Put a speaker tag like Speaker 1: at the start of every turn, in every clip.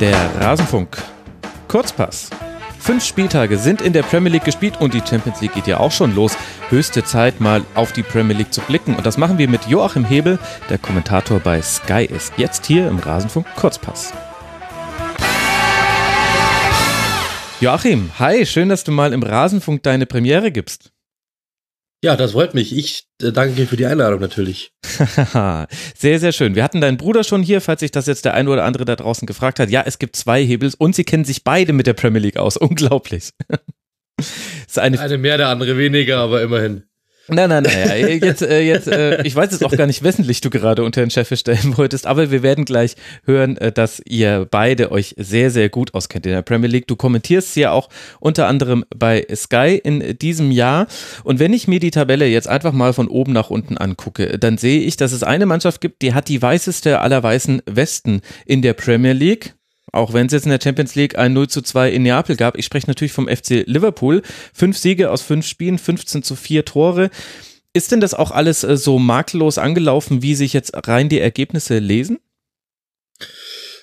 Speaker 1: Der Rasenfunk. Kurzpass. Fünf Spieltage sind in der Premier League gespielt und die Champions League geht ja auch schon los. Höchste Zeit, mal auf die Premier League zu blicken. Und das machen wir mit Joachim Hebel, der Kommentator bei Sky ist. Jetzt hier im Rasenfunk Kurzpass. Joachim, hi, schön, dass du mal im Rasenfunk deine Premiere gibst.
Speaker 2: Ja, das freut mich. Ich äh, danke dir für die Einladung natürlich.
Speaker 1: sehr, sehr schön. Wir hatten deinen Bruder schon hier, falls sich das jetzt der eine oder andere da draußen gefragt hat. Ja, es gibt zwei Hebels und sie kennen sich beide mit der Premier League aus. Unglaublich.
Speaker 2: ist eine, eine mehr, der andere weniger, aber immerhin.
Speaker 1: Nein, nein, nein. Jetzt, äh, jetzt, äh, ich weiß jetzt auch gar nicht, wessen Licht du gerade unter den Chef stellen wolltest, aber wir werden gleich hören, äh, dass ihr beide euch sehr, sehr gut auskennt in der Premier League. Du kommentierst ja auch unter anderem bei Sky in diesem Jahr. Und wenn ich mir die Tabelle jetzt einfach mal von oben nach unten angucke, dann sehe ich, dass es eine Mannschaft gibt, die hat die weißeste aller weißen Westen in der Premier League. Auch wenn es jetzt in der Champions League ein 0 zu 2 in Neapel gab. Ich spreche natürlich vom FC Liverpool. Fünf Siege aus fünf Spielen, 15 zu 4 Tore. Ist denn das auch alles äh, so makellos angelaufen, wie sich jetzt rein die Ergebnisse lesen?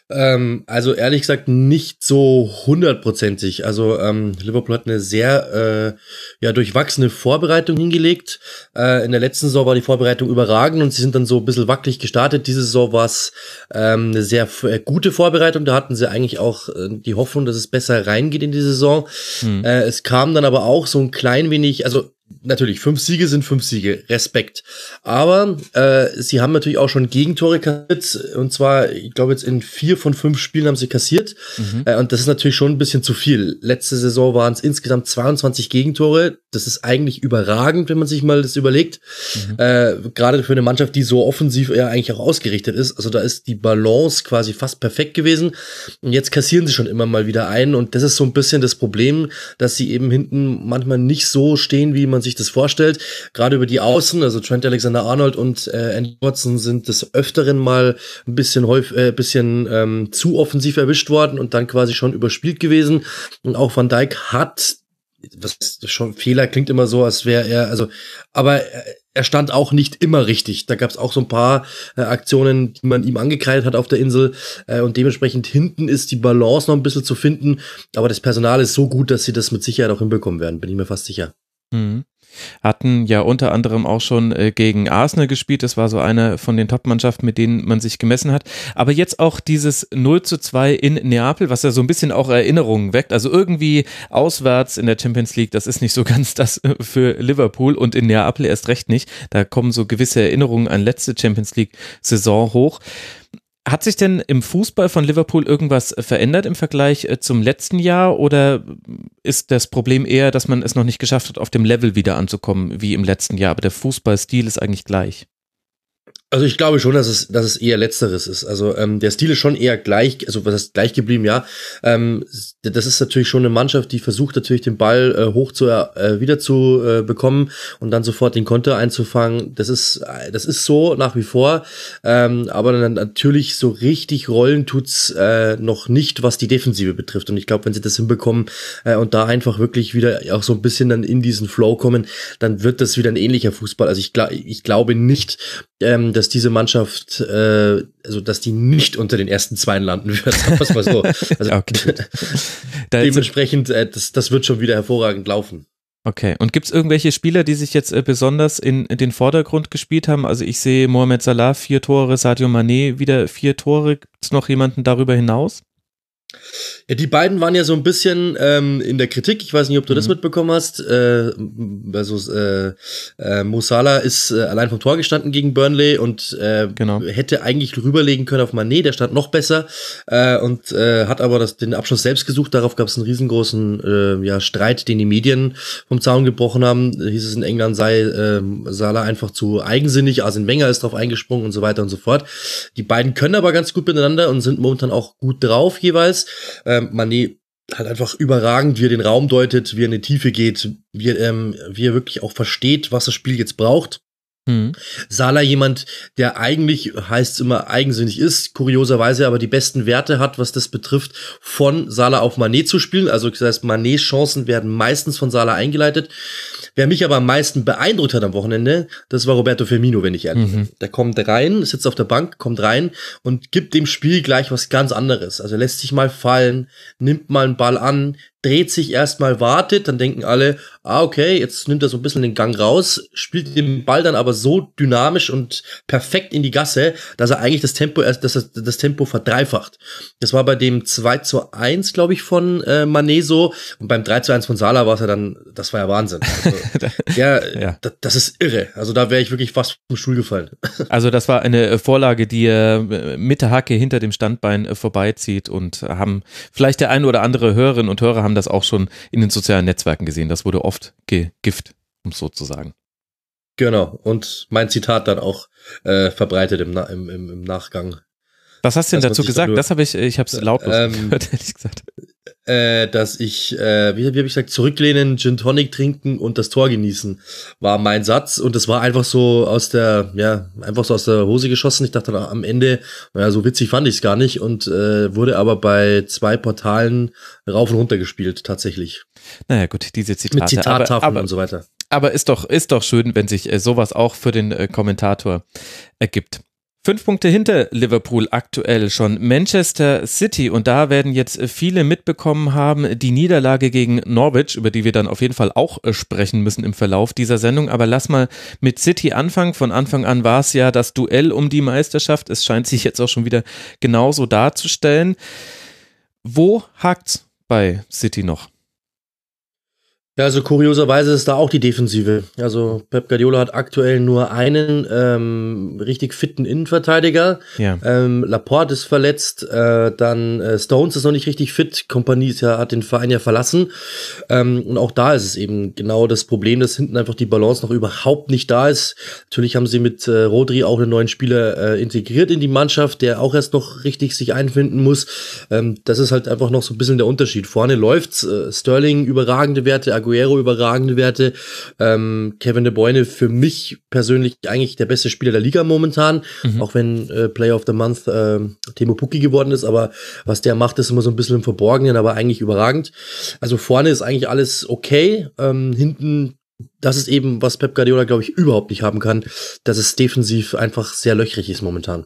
Speaker 2: Ähm, also ehrlich gesagt nicht so hundertprozentig. Also ähm, Liverpool hat eine sehr äh, ja durchwachsene Vorbereitung hingelegt. Äh, in der letzten Saison war die Vorbereitung überragend und sie sind dann so ein bisschen wackelig gestartet. Diese Saison war es ähm, eine sehr äh, gute Vorbereitung. Da hatten sie eigentlich auch äh, die Hoffnung, dass es besser reingeht in die Saison. Hm. Äh, es kam dann aber auch so ein klein wenig, also natürlich, fünf Siege sind fünf Siege, Respekt. Aber äh, sie haben natürlich auch schon Gegentore kassiert. Und zwar, ich glaube, jetzt in vier von fünf Spielen haben sie kassiert. Mhm. Äh, und das ist natürlich schon ein bisschen zu viel. Letzte Saison waren es insgesamt 22 Gegentore. Das ist eigentlich überragend, wenn man sich mal das überlegt. Mhm. Äh, Gerade für eine Mannschaft, die so offensiv ja eigentlich auch ausgerichtet ist. Also da ist die Balance quasi fast perfekt gewesen. Und jetzt kassieren sie schon immer mal wieder ein. Und das ist so ein bisschen das Problem, dass sie eben hinten manchmal nicht so stehen, wie man sich das vorstellt. Gerade über die Außen, also Trent Alexander-Arnold und äh, Andy Watson sind des Öfteren mal ein bisschen häufig, äh, bisschen ähm, zu offensiv erwischt worden und dann quasi schon überspielt gewesen. Und auch Van Dijk hat was schon Fehler klingt immer so, als wäre er, also, aber er stand auch nicht immer richtig. Da gab es auch so ein paar äh, Aktionen, die man ihm angekreidet hat auf der Insel. Äh, und dementsprechend hinten ist die Balance noch ein bisschen zu finden. Aber das Personal ist so gut, dass sie das mit Sicherheit auch hinbekommen werden, bin ich mir fast sicher.
Speaker 1: Mhm hatten ja unter anderem auch schon äh, gegen Arsenal gespielt. Das war so eine von den Top-Mannschaften, mit denen man sich gemessen hat. Aber jetzt auch dieses 0 zu 2 in Neapel, was ja so ein bisschen auch Erinnerungen weckt. Also irgendwie auswärts in der Champions League, das ist nicht so ganz das äh, für Liverpool und in Neapel erst recht nicht. Da kommen so gewisse Erinnerungen an letzte Champions League-Saison hoch. Hat sich denn im Fußball von Liverpool irgendwas verändert im Vergleich äh, zum letzten Jahr oder ist das Problem eher, dass man es noch nicht geschafft hat, auf dem Level wieder anzukommen wie im letzten Jahr, aber der Fußballstil ist eigentlich gleich?
Speaker 2: Also ich glaube schon, dass es, dass es eher Letzteres ist. Also ähm, der Stil ist schon eher gleich, also was heißt gleich geblieben, ja. Ähm, das ist natürlich schon eine Mannschaft, die versucht natürlich den Ball äh, hoch zu äh, wieder zu äh, bekommen und dann sofort den Konter einzufangen. Das ist, das ist so nach wie vor. Ähm, aber dann natürlich so richtig rollen tut's äh, noch nicht, was die Defensive betrifft. Und ich glaube, wenn sie das hinbekommen äh, und da einfach wirklich wieder auch so ein bisschen dann in diesen Flow kommen, dann wird das wieder ein ähnlicher Fußball. Also ich, ich glaube nicht, ähm, dass diese Mannschaft, äh, also dass die nicht unter den ersten zwei landen wird. Sagen mal so. Also, okay, dementsprechend, äh, das, das wird schon wieder hervorragend laufen.
Speaker 1: Okay, und gibt es irgendwelche Spieler, die sich jetzt äh, besonders in, in, den Vordergrund gespielt haben? Also ich sehe Mohamed Salah vier Tore, Sadio Mané wieder vier Tore. Gibt es noch jemanden darüber hinaus?
Speaker 2: Ja, die beiden waren ja so ein bisschen ähm, in der Kritik. Ich weiß nicht, ob du mhm. das mitbekommen hast. Äh, also äh, äh, Mosala ist äh, allein vom Tor gestanden gegen Burnley und äh, genau. hätte eigentlich rüberlegen können auf Mané. Der stand noch besser äh, und äh, hat aber das, den Abschluss selbst gesucht. Darauf gab es einen riesengroßen äh, ja, Streit, den die Medien vom Zaun gebrochen haben. Hieß es in England sei äh, Salah einfach zu eigensinnig. Arsene Wenger ist drauf eingesprungen und so weiter und so fort. Die beiden können aber ganz gut miteinander und sind momentan auch gut drauf jeweils. Äh, ähm, Mané halt einfach überragend, wie er den Raum deutet, wie er in die Tiefe geht, wie er, ähm, wie er wirklich auch versteht, was das Spiel jetzt braucht. Mhm. Salah jemand, der eigentlich, heißt es immer, eigensinnig ist, kurioserweise aber die besten Werte hat, was das betrifft, von Salah auf Manet zu spielen. Also das heißt, Manets Chancen werden meistens von Salah eingeleitet. Wer mich aber am meisten beeindruckt hat am Wochenende, das war Roberto Firmino, wenn ich ehrlich bin. Der kommt rein, sitzt auf der Bank, kommt rein und gibt dem Spiel gleich was ganz anderes. Also lässt sich mal fallen, nimmt mal einen Ball an, dreht sich erstmal, wartet, dann denken alle, ah, okay, jetzt nimmt er so ein bisschen den Gang raus, spielt den Ball dann aber so dynamisch und perfekt in die Gasse, dass er eigentlich das Tempo erst, dass er das Tempo verdreifacht. Das war bei dem 2 zu 1, glaube ich, von äh, Mané so und beim 3 zu 1 von Salah war es ja dann, das war ja Wahnsinn. Also, ja, ja. Das, ist irre. Also da wäre ich wirklich fast vom Stuhl gefallen.
Speaker 1: Also das war eine äh, Vorlage, die er mit der Hacke hinter dem Standbein äh, vorbeizieht und haben vielleicht der ein oder andere Hörerinnen und Hörer haben das auch schon in den sozialen Netzwerken gesehen. Das wurde oft gegift, um so zu sagen.
Speaker 2: Genau. Und mein Zitat dann auch äh, verbreitet im, im, im, Nachgang.
Speaker 1: Was hast du denn dazu gesagt? Das habe ich, ich habe es lautlos ähm, gehört, ehrlich gesagt
Speaker 2: äh, dass ich, äh, wie, wie habe ich gesagt, zurücklehnen, Gin Tonic trinken und das Tor genießen, war mein Satz. Und das war einfach so aus der, ja, einfach so aus der Hose geschossen. Ich dachte dann am Ende, naja, so witzig fand ich es gar nicht und äh, wurde aber bei zwei Portalen rauf und runter gespielt, tatsächlich.
Speaker 1: Naja, gut, diese Zitate.
Speaker 2: Mit Zitattafeln und so weiter.
Speaker 1: Aber ist doch, ist doch schön, wenn sich äh, sowas auch für den äh, Kommentator ergibt. Fünf Punkte hinter Liverpool aktuell schon Manchester City und da werden jetzt viele mitbekommen haben, die Niederlage gegen Norwich, über die wir dann auf jeden Fall auch äh, sprechen müssen im Verlauf dieser Sendung. Aber lass mal mit City anfangen. Von Anfang an war es ja das Duell um die Meisterschaft. Es scheint sich jetzt auch schon wieder genauso darzustellen. Wo hakt's bei City noch?
Speaker 2: Ja, also kurioserweise ist da auch die Defensive. Also Pep Guardiola hat aktuell nur einen ähm, richtig fitten Innenverteidiger. Ja. Ähm, Laporte ist verletzt, äh, dann äh, Stones ist noch nicht richtig fit. Kompanie ja, hat den Verein ja verlassen. Ähm, und auch da ist es eben genau das Problem, dass hinten einfach die Balance noch überhaupt nicht da ist. Natürlich haben sie mit äh, Rodri auch einen neuen Spieler äh, integriert in die Mannschaft, der auch erst noch richtig sich einfinden muss. Ähm, das ist halt einfach noch so ein bisschen der Unterschied. Vorne läuft's, äh, Sterling überragende Werte, Aguero überragende Werte. Ähm, Kevin De Bruyne für mich persönlich eigentlich der beste Spieler der Liga momentan, mhm. auch wenn äh, Player of the Month äh, Timo Pukki geworden ist, aber was der macht, ist immer so ein bisschen im Verborgenen, aber eigentlich überragend. Also vorne ist eigentlich alles okay. Ähm, hinten das ist eben, was Pep Guardiola, glaube ich, überhaupt nicht haben kann, dass es defensiv einfach sehr löchrig ist momentan.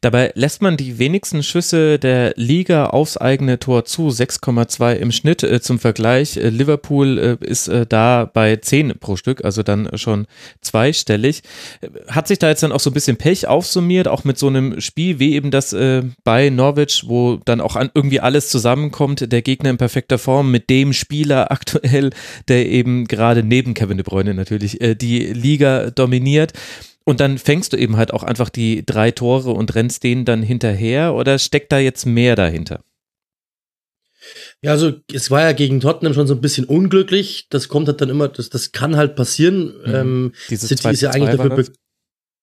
Speaker 1: Dabei lässt man die wenigsten Schüsse der Liga aufs eigene Tor zu, 6,2 im Schnitt. Äh, zum Vergleich, äh, Liverpool äh, ist da bei 10 pro Stück, also dann schon zweistellig. Hat sich da jetzt dann auch so ein bisschen Pech aufsummiert, auch mit so einem Spiel wie eben das bei Norwich, wo dann auch irgendwie alles zusammenkommt, der Gegner in perfekter Form mit dem Spieler aktuell, der eben gerade neben Kevin De Bruyne natürlich die Liga dominiert. Und dann fängst du eben halt auch einfach die drei Tore und rennst denen dann hinterher oder steckt da jetzt mehr dahinter?
Speaker 2: Ja, also es war ja gegen Tottenham schon so ein bisschen unglücklich. Das kommt halt dann immer, das, das kann halt passieren. Mhm. Ähm, City ist ja eigentlich dafür,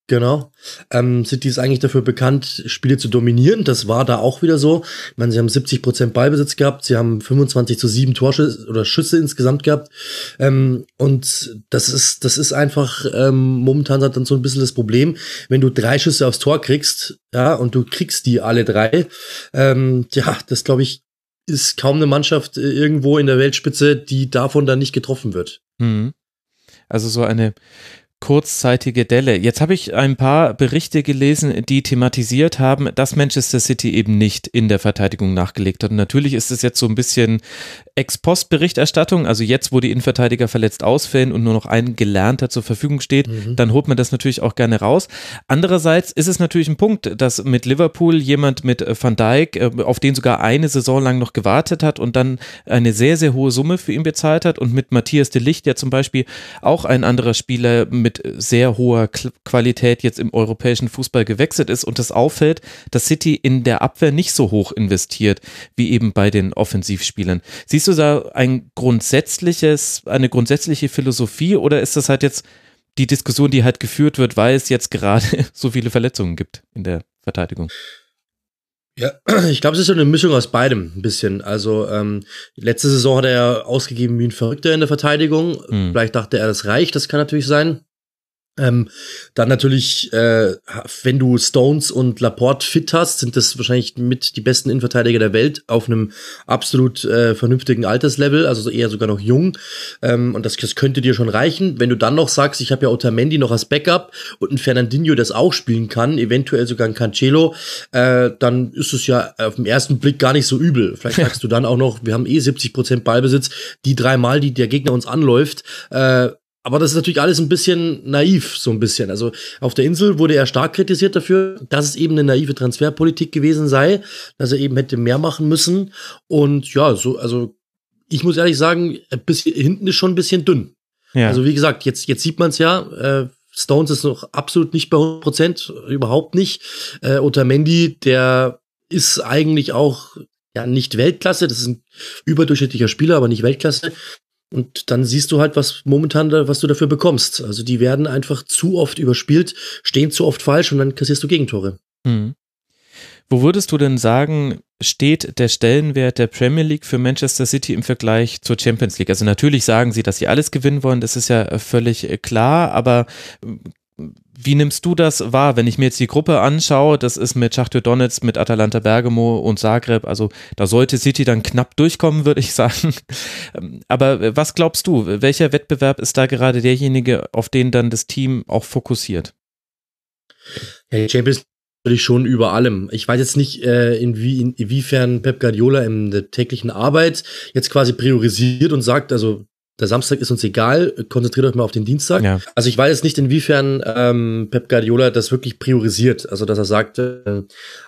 Speaker 2: Genau. Ähm, City ist eigentlich dafür bekannt, Spiele zu dominieren. Das war da auch wieder so. Ich meine, sie haben 70 Prozent Ballbesitz gehabt, sie haben 25 zu 7 Torschüsse oder Schüsse insgesamt gehabt. Ähm, und das ist, das ist einfach ähm, momentan dann so ein bisschen das Problem, wenn du drei Schüsse aufs Tor kriegst, ja, und du kriegst die alle drei. Ähm, ja, das glaube ich ist kaum eine Mannschaft äh, irgendwo in der Weltspitze, die davon dann nicht getroffen wird.
Speaker 1: Mhm. Also so eine kurzzeitige Delle. Jetzt habe ich ein paar Berichte gelesen, die thematisiert haben, dass Manchester City eben nicht in der Verteidigung nachgelegt hat. Und natürlich ist es jetzt so ein bisschen Ex-Post-Berichterstattung, also jetzt, wo die Innenverteidiger verletzt ausfällen und nur noch ein Gelernter zur Verfügung steht, mhm. dann holt man das natürlich auch gerne raus. Andererseits ist es natürlich ein Punkt, dass mit Liverpool jemand mit Van Dijk, äh, auf den sogar eine Saison lang noch gewartet hat und dann eine sehr, sehr hohe Summe für ihn bezahlt hat und mit Matthias de Licht, der zum Beispiel auch ein anderer Spieler mit sehr hoher Qualität jetzt im europäischen Fußball gewechselt ist und es auffällt, dass City in der Abwehr nicht so hoch investiert wie eben bei den Offensivspielern. Sie Siehst du da ein grundsätzliches, eine grundsätzliche Philosophie oder ist das halt jetzt die Diskussion, die halt geführt wird, weil es jetzt gerade so viele Verletzungen gibt in der Verteidigung?
Speaker 2: Ja, ich glaube, es ist so eine Mischung aus beidem ein bisschen. Also ähm, letzte Saison hat er ausgegeben wie ein Verrückter in der Verteidigung. Mhm. Vielleicht dachte er, das reicht, das kann natürlich sein. Ähm, dann natürlich, äh, wenn du Stones und Laporte fit hast, sind das wahrscheinlich mit die besten Innenverteidiger der Welt auf einem absolut äh, vernünftigen Alterslevel, also eher sogar noch jung. Ähm, und das, das könnte dir schon reichen. Wenn du dann noch sagst, ich habe ja Otamendi noch als Backup und ein Fernandinho, das auch spielen kann, eventuell sogar ein Cancelo, äh, dann ist es ja auf den ersten Blick gar nicht so übel. Vielleicht sagst du dann auch noch, wir haben eh 70 Prozent Ballbesitz, die dreimal, die der Gegner uns anläuft, äh, aber das ist natürlich alles ein bisschen naiv, so ein bisschen. Also auf der Insel wurde er stark kritisiert dafür, dass es eben eine naive Transferpolitik gewesen sei, dass er eben hätte mehr machen müssen. Und ja, so, also ich muss ehrlich sagen, bis hinten ist schon ein bisschen dünn. Ja. Also wie gesagt, jetzt, jetzt sieht man es ja, äh, Stones ist noch absolut nicht bei 100 Prozent, überhaupt nicht. Äh, Otamendi, der ist eigentlich auch ja nicht Weltklasse, das ist ein überdurchschnittlicher Spieler, aber nicht Weltklasse. Und dann siehst du halt, was momentan da, was du dafür bekommst. Also die werden einfach zu oft überspielt, stehen zu oft falsch und dann kassierst du Gegentore. Hm.
Speaker 1: Wo würdest du denn sagen, steht der Stellenwert der Premier League für Manchester City im Vergleich zur Champions League? Also natürlich sagen sie, dass sie alles gewinnen wollen, das ist ja völlig klar, aber wie nimmst du das wahr, wenn ich mir jetzt die Gruppe anschaue? Das ist mit Schachtel Donetsk, mit Atalanta Bergamo und Zagreb. Also da sollte City dann knapp durchkommen, würde ich sagen. Aber was glaubst du? Welcher Wettbewerb ist da gerade derjenige, auf den dann das Team auch fokussiert?
Speaker 2: Ja, die Champions natürlich schon über allem. Ich weiß jetzt nicht, äh, inwie, inwiefern Pep Guardiola in der täglichen Arbeit jetzt quasi priorisiert und sagt, also der Samstag ist uns egal, konzentriert euch mal auf den Dienstag. Ja. Also ich weiß jetzt nicht, inwiefern ähm, Pep Guardiola das wirklich priorisiert. Also dass er sagt, äh,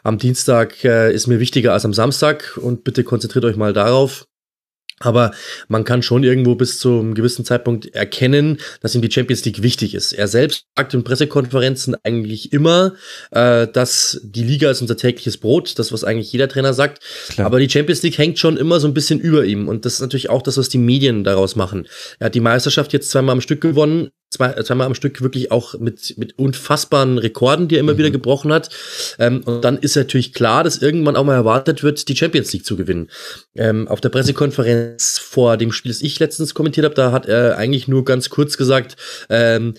Speaker 2: am Dienstag äh, ist mir wichtiger als am Samstag und bitte konzentriert euch mal darauf. Aber man kann schon irgendwo bis zu einem gewissen Zeitpunkt erkennen, dass ihm die Champions League wichtig ist. Er selbst sagt in Pressekonferenzen eigentlich immer, äh, dass die Liga ist unser tägliches Brot, das was eigentlich jeder Trainer sagt. Klar. Aber die Champions League hängt schon immer so ein bisschen über ihm und das ist natürlich auch das, was die Medien daraus machen. Er hat die Meisterschaft jetzt zweimal am Stück gewonnen, zwei, zweimal am Stück wirklich auch mit, mit unfassbaren Rekorden, die er immer mhm. wieder gebrochen hat. Ähm, und dann ist natürlich klar, dass irgendwann auch mal erwartet wird, die Champions League zu gewinnen. Ähm, auf der Pressekonferenz vor dem Spiel, das ich letztens kommentiert habe, da hat er eigentlich nur ganz kurz gesagt, ähm,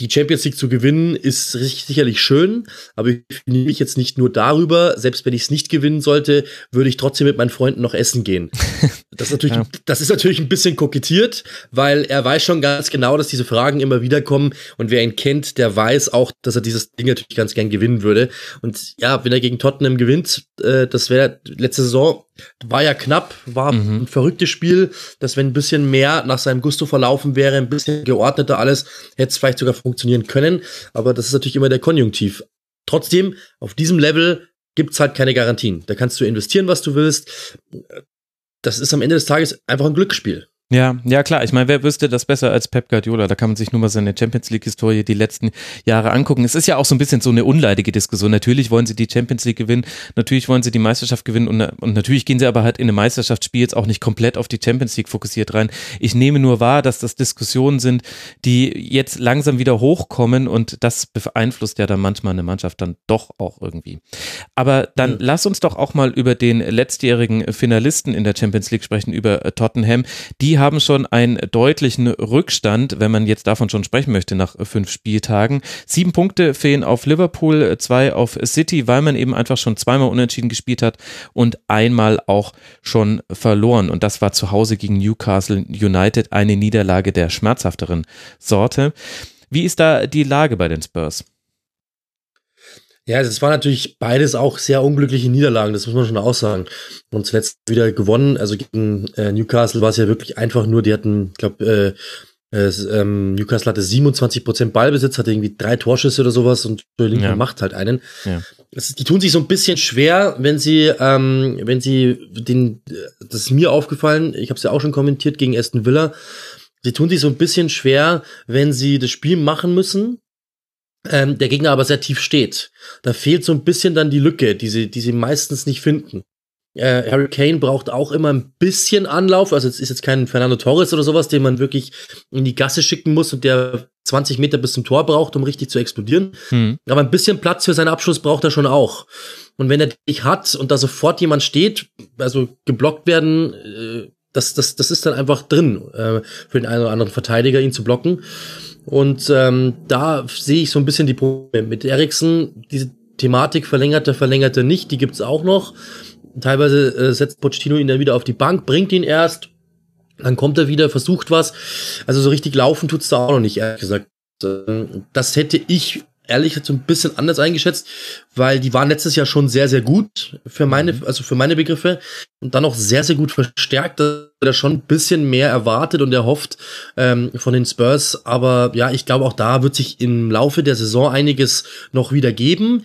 Speaker 2: die Champions League zu gewinnen ist sicherlich schön, aber ich nehme mich jetzt nicht nur darüber, selbst wenn ich es nicht gewinnen sollte, würde ich trotzdem mit meinen Freunden noch essen gehen. Das ist natürlich, ja. das ist natürlich ein bisschen kokettiert, weil er weiß schon ganz genau, dass diese Fragen immer wieder kommen und wer ihn kennt, der weiß auch, dass er dieses Ding natürlich ganz gern gewinnen würde. Und ja, wenn er gegen Tottenham gewinnt, äh, das wäre letzte Saison war ja knapp, war mhm. ein verrücktes Spiel, dass wenn ein bisschen mehr nach seinem Gusto verlaufen wäre, ein bisschen geordneter alles, hätte es vielleicht sogar funktionieren können. Aber das ist natürlich immer der Konjunktiv. Trotzdem, auf diesem Level gibt's halt keine Garantien. Da kannst du investieren, was du willst. Das ist am Ende des Tages einfach ein Glücksspiel.
Speaker 1: Ja, ja klar. Ich meine, wer wüsste das besser als Pep Guardiola? Da kann man sich nur mal seine Champions League-Historie die letzten Jahre angucken. Es ist ja auch so ein bisschen so eine unleidige Diskussion. Natürlich wollen sie die Champions League gewinnen, natürlich wollen sie die Meisterschaft gewinnen und, und natürlich gehen sie aber halt in eine Meisterschaftsspiel jetzt auch nicht komplett auf die Champions League fokussiert rein. Ich nehme nur wahr, dass das Diskussionen sind, die jetzt langsam wieder hochkommen und das beeinflusst ja dann manchmal eine Mannschaft dann doch auch irgendwie. Aber dann mhm. lass uns doch auch mal über den letztjährigen Finalisten in der Champions League sprechen, über Tottenham. Die haben schon einen deutlichen Rückstand, wenn man jetzt davon schon sprechen möchte, nach fünf Spieltagen. Sieben Punkte fehlen auf Liverpool, zwei auf City, weil man eben einfach schon zweimal unentschieden gespielt hat und einmal auch schon verloren. Und das war zu Hause gegen Newcastle United eine Niederlage der schmerzhafteren Sorte. Wie ist da die Lage bei den Spurs?
Speaker 2: Ja, es war natürlich beides auch sehr unglückliche Niederlagen, das muss man schon auch sagen. Und zuletzt wieder gewonnen, also gegen äh, Newcastle war es ja wirklich einfach nur, die hatten, ich glaube, äh, äh, ähm, Newcastle hatte 27% Ballbesitz, hatte irgendwie drei Torschüsse oder sowas und Lincoln ja. macht halt einen. Ja. Das, die tun sich so ein bisschen schwer, wenn sie, ähm, wenn sie den, das ist mir aufgefallen, ich habe es ja auch schon kommentiert gegen Aston Villa, sie tun sich so ein bisschen schwer, wenn sie das Spiel machen müssen ähm, der Gegner aber sehr tief steht. Da fehlt so ein bisschen dann die Lücke, die sie, die sie meistens nicht finden. Äh, Harry Kane braucht auch immer ein bisschen Anlauf, also es ist jetzt kein Fernando Torres oder sowas, den man wirklich in die Gasse schicken muss und der 20 Meter bis zum Tor braucht, um richtig zu explodieren. Mhm. Aber ein bisschen Platz für seinen Abschluss braucht er schon auch. Und wenn er dich hat und da sofort jemand steht, also geblockt werden, äh, das, das, das ist dann einfach drin, äh, für den einen oder anderen Verteidiger, ihn zu blocken. Und ähm, da sehe ich so ein bisschen die Probleme. Mit Eriksen, diese Thematik verlängerte, verlängerte nicht, die gibt's auch noch. Teilweise äh, setzt Pochettino ihn dann wieder auf die Bank, bringt ihn erst, dann kommt er wieder, versucht was. Also so richtig laufen tut's da auch noch nicht, ehrlich gesagt. Ähm, das hätte ich ehrlich gesagt so ein bisschen anders eingeschätzt, weil die waren letztes Jahr schon sehr, sehr gut für meine, mhm. also für meine Begriffe und dann auch sehr, sehr gut verstärkt, dass er schon ein bisschen mehr erwartet und erhofft ähm, von den Spurs. Aber ja, ich glaube auch da wird sich im Laufe der Saison einiges noch wieder geben.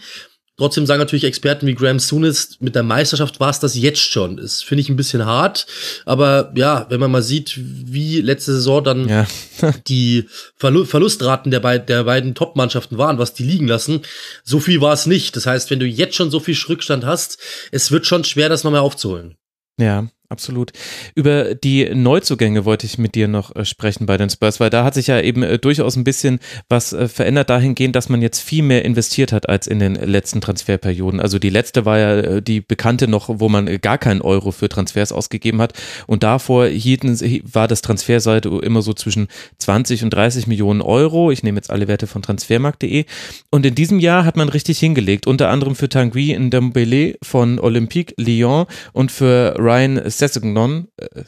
Speaker 2: Trotzdem sagen natürlich Experten wie Graham Souness, mit der Meisterschaft war es das jetzt schon. Das finde ich ein bisschen hart. Aber ja, wenn man mal sieht, wie letzte Saison dann ja. die Verlu Verlustraten der, beid der beiden Top-Mannschaften waren, was die liegen lassen, so viel war es nicht. Das heißt, wenn du jetzt schon so viel Rückstand hast, es wird schon schwer, das nochmal aufzuholen.
Speaker 1: Ja, absolut. Über die Neuzugänge wollte ich mit dir noch äh, sprechen bei den Spurs, weil da hat sich ja eben äh, durchaus ein bisschen was äh, verändert dahingehend, dass man jetzt viel mehr investiert hat als in den letzten Transferperioden. Also die letzte war ja die bekannte noch, wo man gar keinen Euro für Transfers ausgegeben hat und davor hielten, war das Transferseite immer so zwischen 20 und 30 Millionen Euro. Ich nehme jetzt alle Werte von transfermarkt.de und in diesem Jahr hat man richtig hingelegt, unter anderem für Tanguy Ndombele von Olympique Lyon und für Ryan Sessegnon, äh,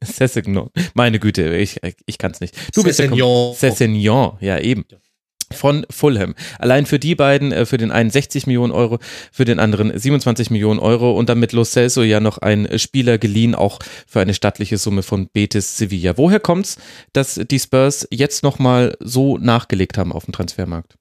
Speaker 1: Sessegnon, meine Güte, ich, ich kann es nicht. Du bist ja Sessegnon, ja eben von Fulham. Allein für die beiden, äh, für den einen 60 Millionen Euro, für den anderen 27 Millionen Euro und damit Lo Celso ja noch ein Spieler geliehen, auch für eine stattliche Summe von Betis Sevilla. Woher kommt's, dass die Spurs jetzt nochmal so nachgelegt haben auf dem Transfermarkt?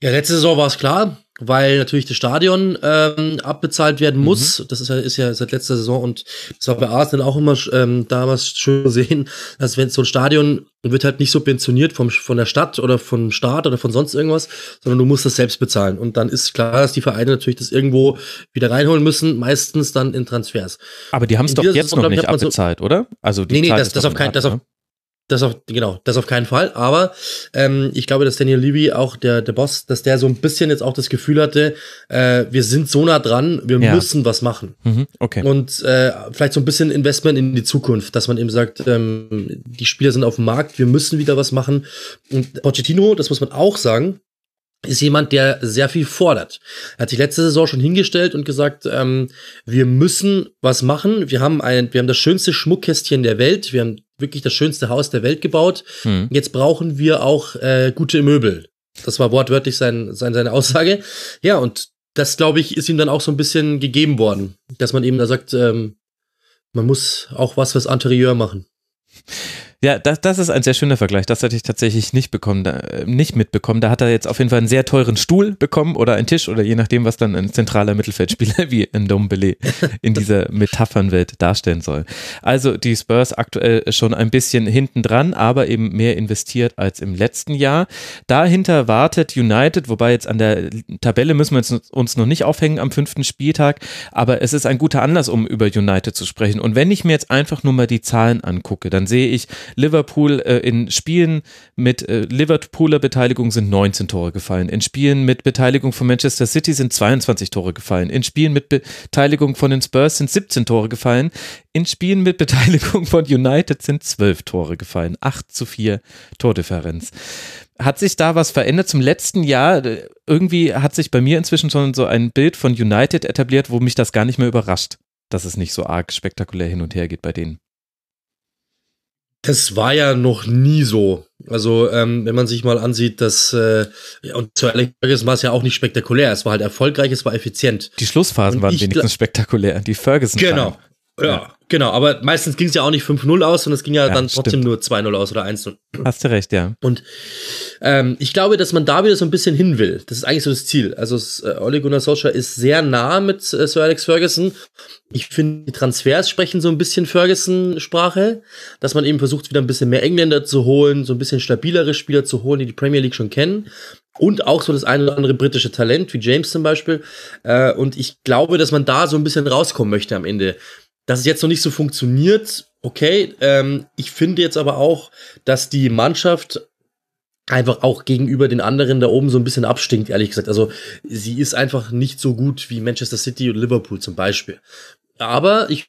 Speaker 2: Ja, letzte Saison war es klar weil natürlich das Stadion ähm, abbezahlt werden mhm. muss. Mhm. Das ist ja, ist ja seit letzter Saison und das war bei Arsenal auch immer ähm, damals schön sehen, dass wenn so ein Stadion wird halt nicht subventioniert vom, von der Stadt oder vom Staat oder von sonst irgendwas, sondern du musst das selbst bezahlen. Und dann ist klar, dass die Vereine natürlich das irgendwo wieder reinholen müssen, meistens dann in Transfers.
Speaker 1: Aber die haben es doch jetzt Saison, noch nicht abbezahlt, so, oder?
Speaker 2: Also die nee, nee, Zeit das, das auf kein, das auf, ne? Das auf, genau, das auf keinen Fall. Aber ähm, ich glaube, dass Daniel Levy, auch der, der Boss, dass der so ein bisschen jetzt auch das Gefühl hatte, äh, wir sind so nah dran, wir ja. müssen was machen. Mhm, okay. Und äh, vielleicht so ein bisschen Investment in die Zukunft, dass man eben sagt, ähm, die Spieler sind auf dem Markt, wir müssen wieder was machen. Und Pochettino, das muss man auch sagen, ist jemand, der sehr viel fordert. Er hat sich letzte Saison schon hingestellt und gesagt, ähm, wir müssen was machen. Wir haben ein, wir haben das schönste Schmuckkästchen der Welt. Wir haben wirklich das schönste Haus der Welt gebaut. Hm. Jetzt brauchen wir auch äh, gute Möbel. Das war wortwörtlich sein, sein, seine Aussage. Ja, und das, glaube ich, ist ihm dann auch so ein bisschen gegeben worden, dass man eben da sagt, ähm, man muss auch was fürs Interieur machen.
Speaker 1: Ja, das, das ist ein sehr schöner Vergleich. Das hatte ich tatsächlich nicht bekommen, da, äh, nicht mitbekommen. Da hat er jetzt auf jeden Fall einen sehr teuren Stuhl bekommen oder einen Tisch oder je nachdem, was dann ein zentraler Mittelfeldspieler wie ein Dombele in dieser Metaphernwelt darstellen soll. Also die Spurs aktuell schon ein bisschen hinten dran, aber eben mehr investiert als im letzten Jahr. Dahinter wartet United, wobei jetzt an der Tabelle müssen wir uns noch nicht aufhängen am fünften Spieltag, aber es ist ein guter Anlass, um über United zu sprechen. Und wenn ich mir jetzt einfach nur mal die Zahlen angucke, dann sehe ich, Liverpool äh, in Spielen mit äh, Liverpooler Beteiligung sind 19 Tore gefallen. In Spielen mit Beteiligung von Manchester City sind 22 Tore gefallen. In Spielen mit Beteiligung von den Spurs sind 17 Tore gefallen. In Spielen mit Beteiligung von United sind 12 Tore gefallen. 8 zu 4 Tordifferenz. Hat sich da was verändert zum letzten Jahr? Irgendwie hat sich bei mir inzwischen schon so ein Bild von United etabliert, wo mich das gar nicht mehr überrascht, dass es nicht so arg spektakulär hin und her geht bei denen.
Speaker 2: Das war ja noch nie so. Also, ähm, wenn man sich mal ansieht, dass, äh, und zu Alex Ferguson war es ja auch nicht spektakulär. Es war halt erfolgreich, es war effizient.
Speaker 1: Die Schlussphasen waren wenigstens spektakulär. Die Ferguson.
Speaker 2: Genau. Ja, ja, genau. Aber meistens ging es ja auch nicht 5-0 aus, sondern es ging ja, ja dann trotzdem stimmt. nur 2-0 aus oder 1-0.
Speaker 1: Hast du recht, ja.
Speaker 2: Und ähm, ich glaube, dass man da wieder so ein bisschen hin will. Das ist eigentlich so das Ziel. Also äh, Ole Gunnar Solskjaer ist sehr nah mit äh, Sir Alex Ferguson. Ich finde, die Transfers sprechen so ein bisschen Ferguson-Sprache, dass man eben versucht, wieder ein bisschen mehr Engländer zu holen, so ein bisschen stabilere Spieler zu holen, die die Premier League schon kennen. Und auch so das eine oder andere britische Talent, wie James zum Beispiel. Äh, und ich glaube, dass man da so ein bisschen rauskommen möchte am Ende. Dass es jetzt noch nicht so funktioniert, okay. Ähm, ich finde jetzt aber auch, dass die Mannschaft einfach auch gegenüber den anderen da oben so ein bisschen abstinkt, ehrlich gesagt. Also sie ist einfach nicht so gut wie Manchester City und Liverpool zum Beispiel. Aber ich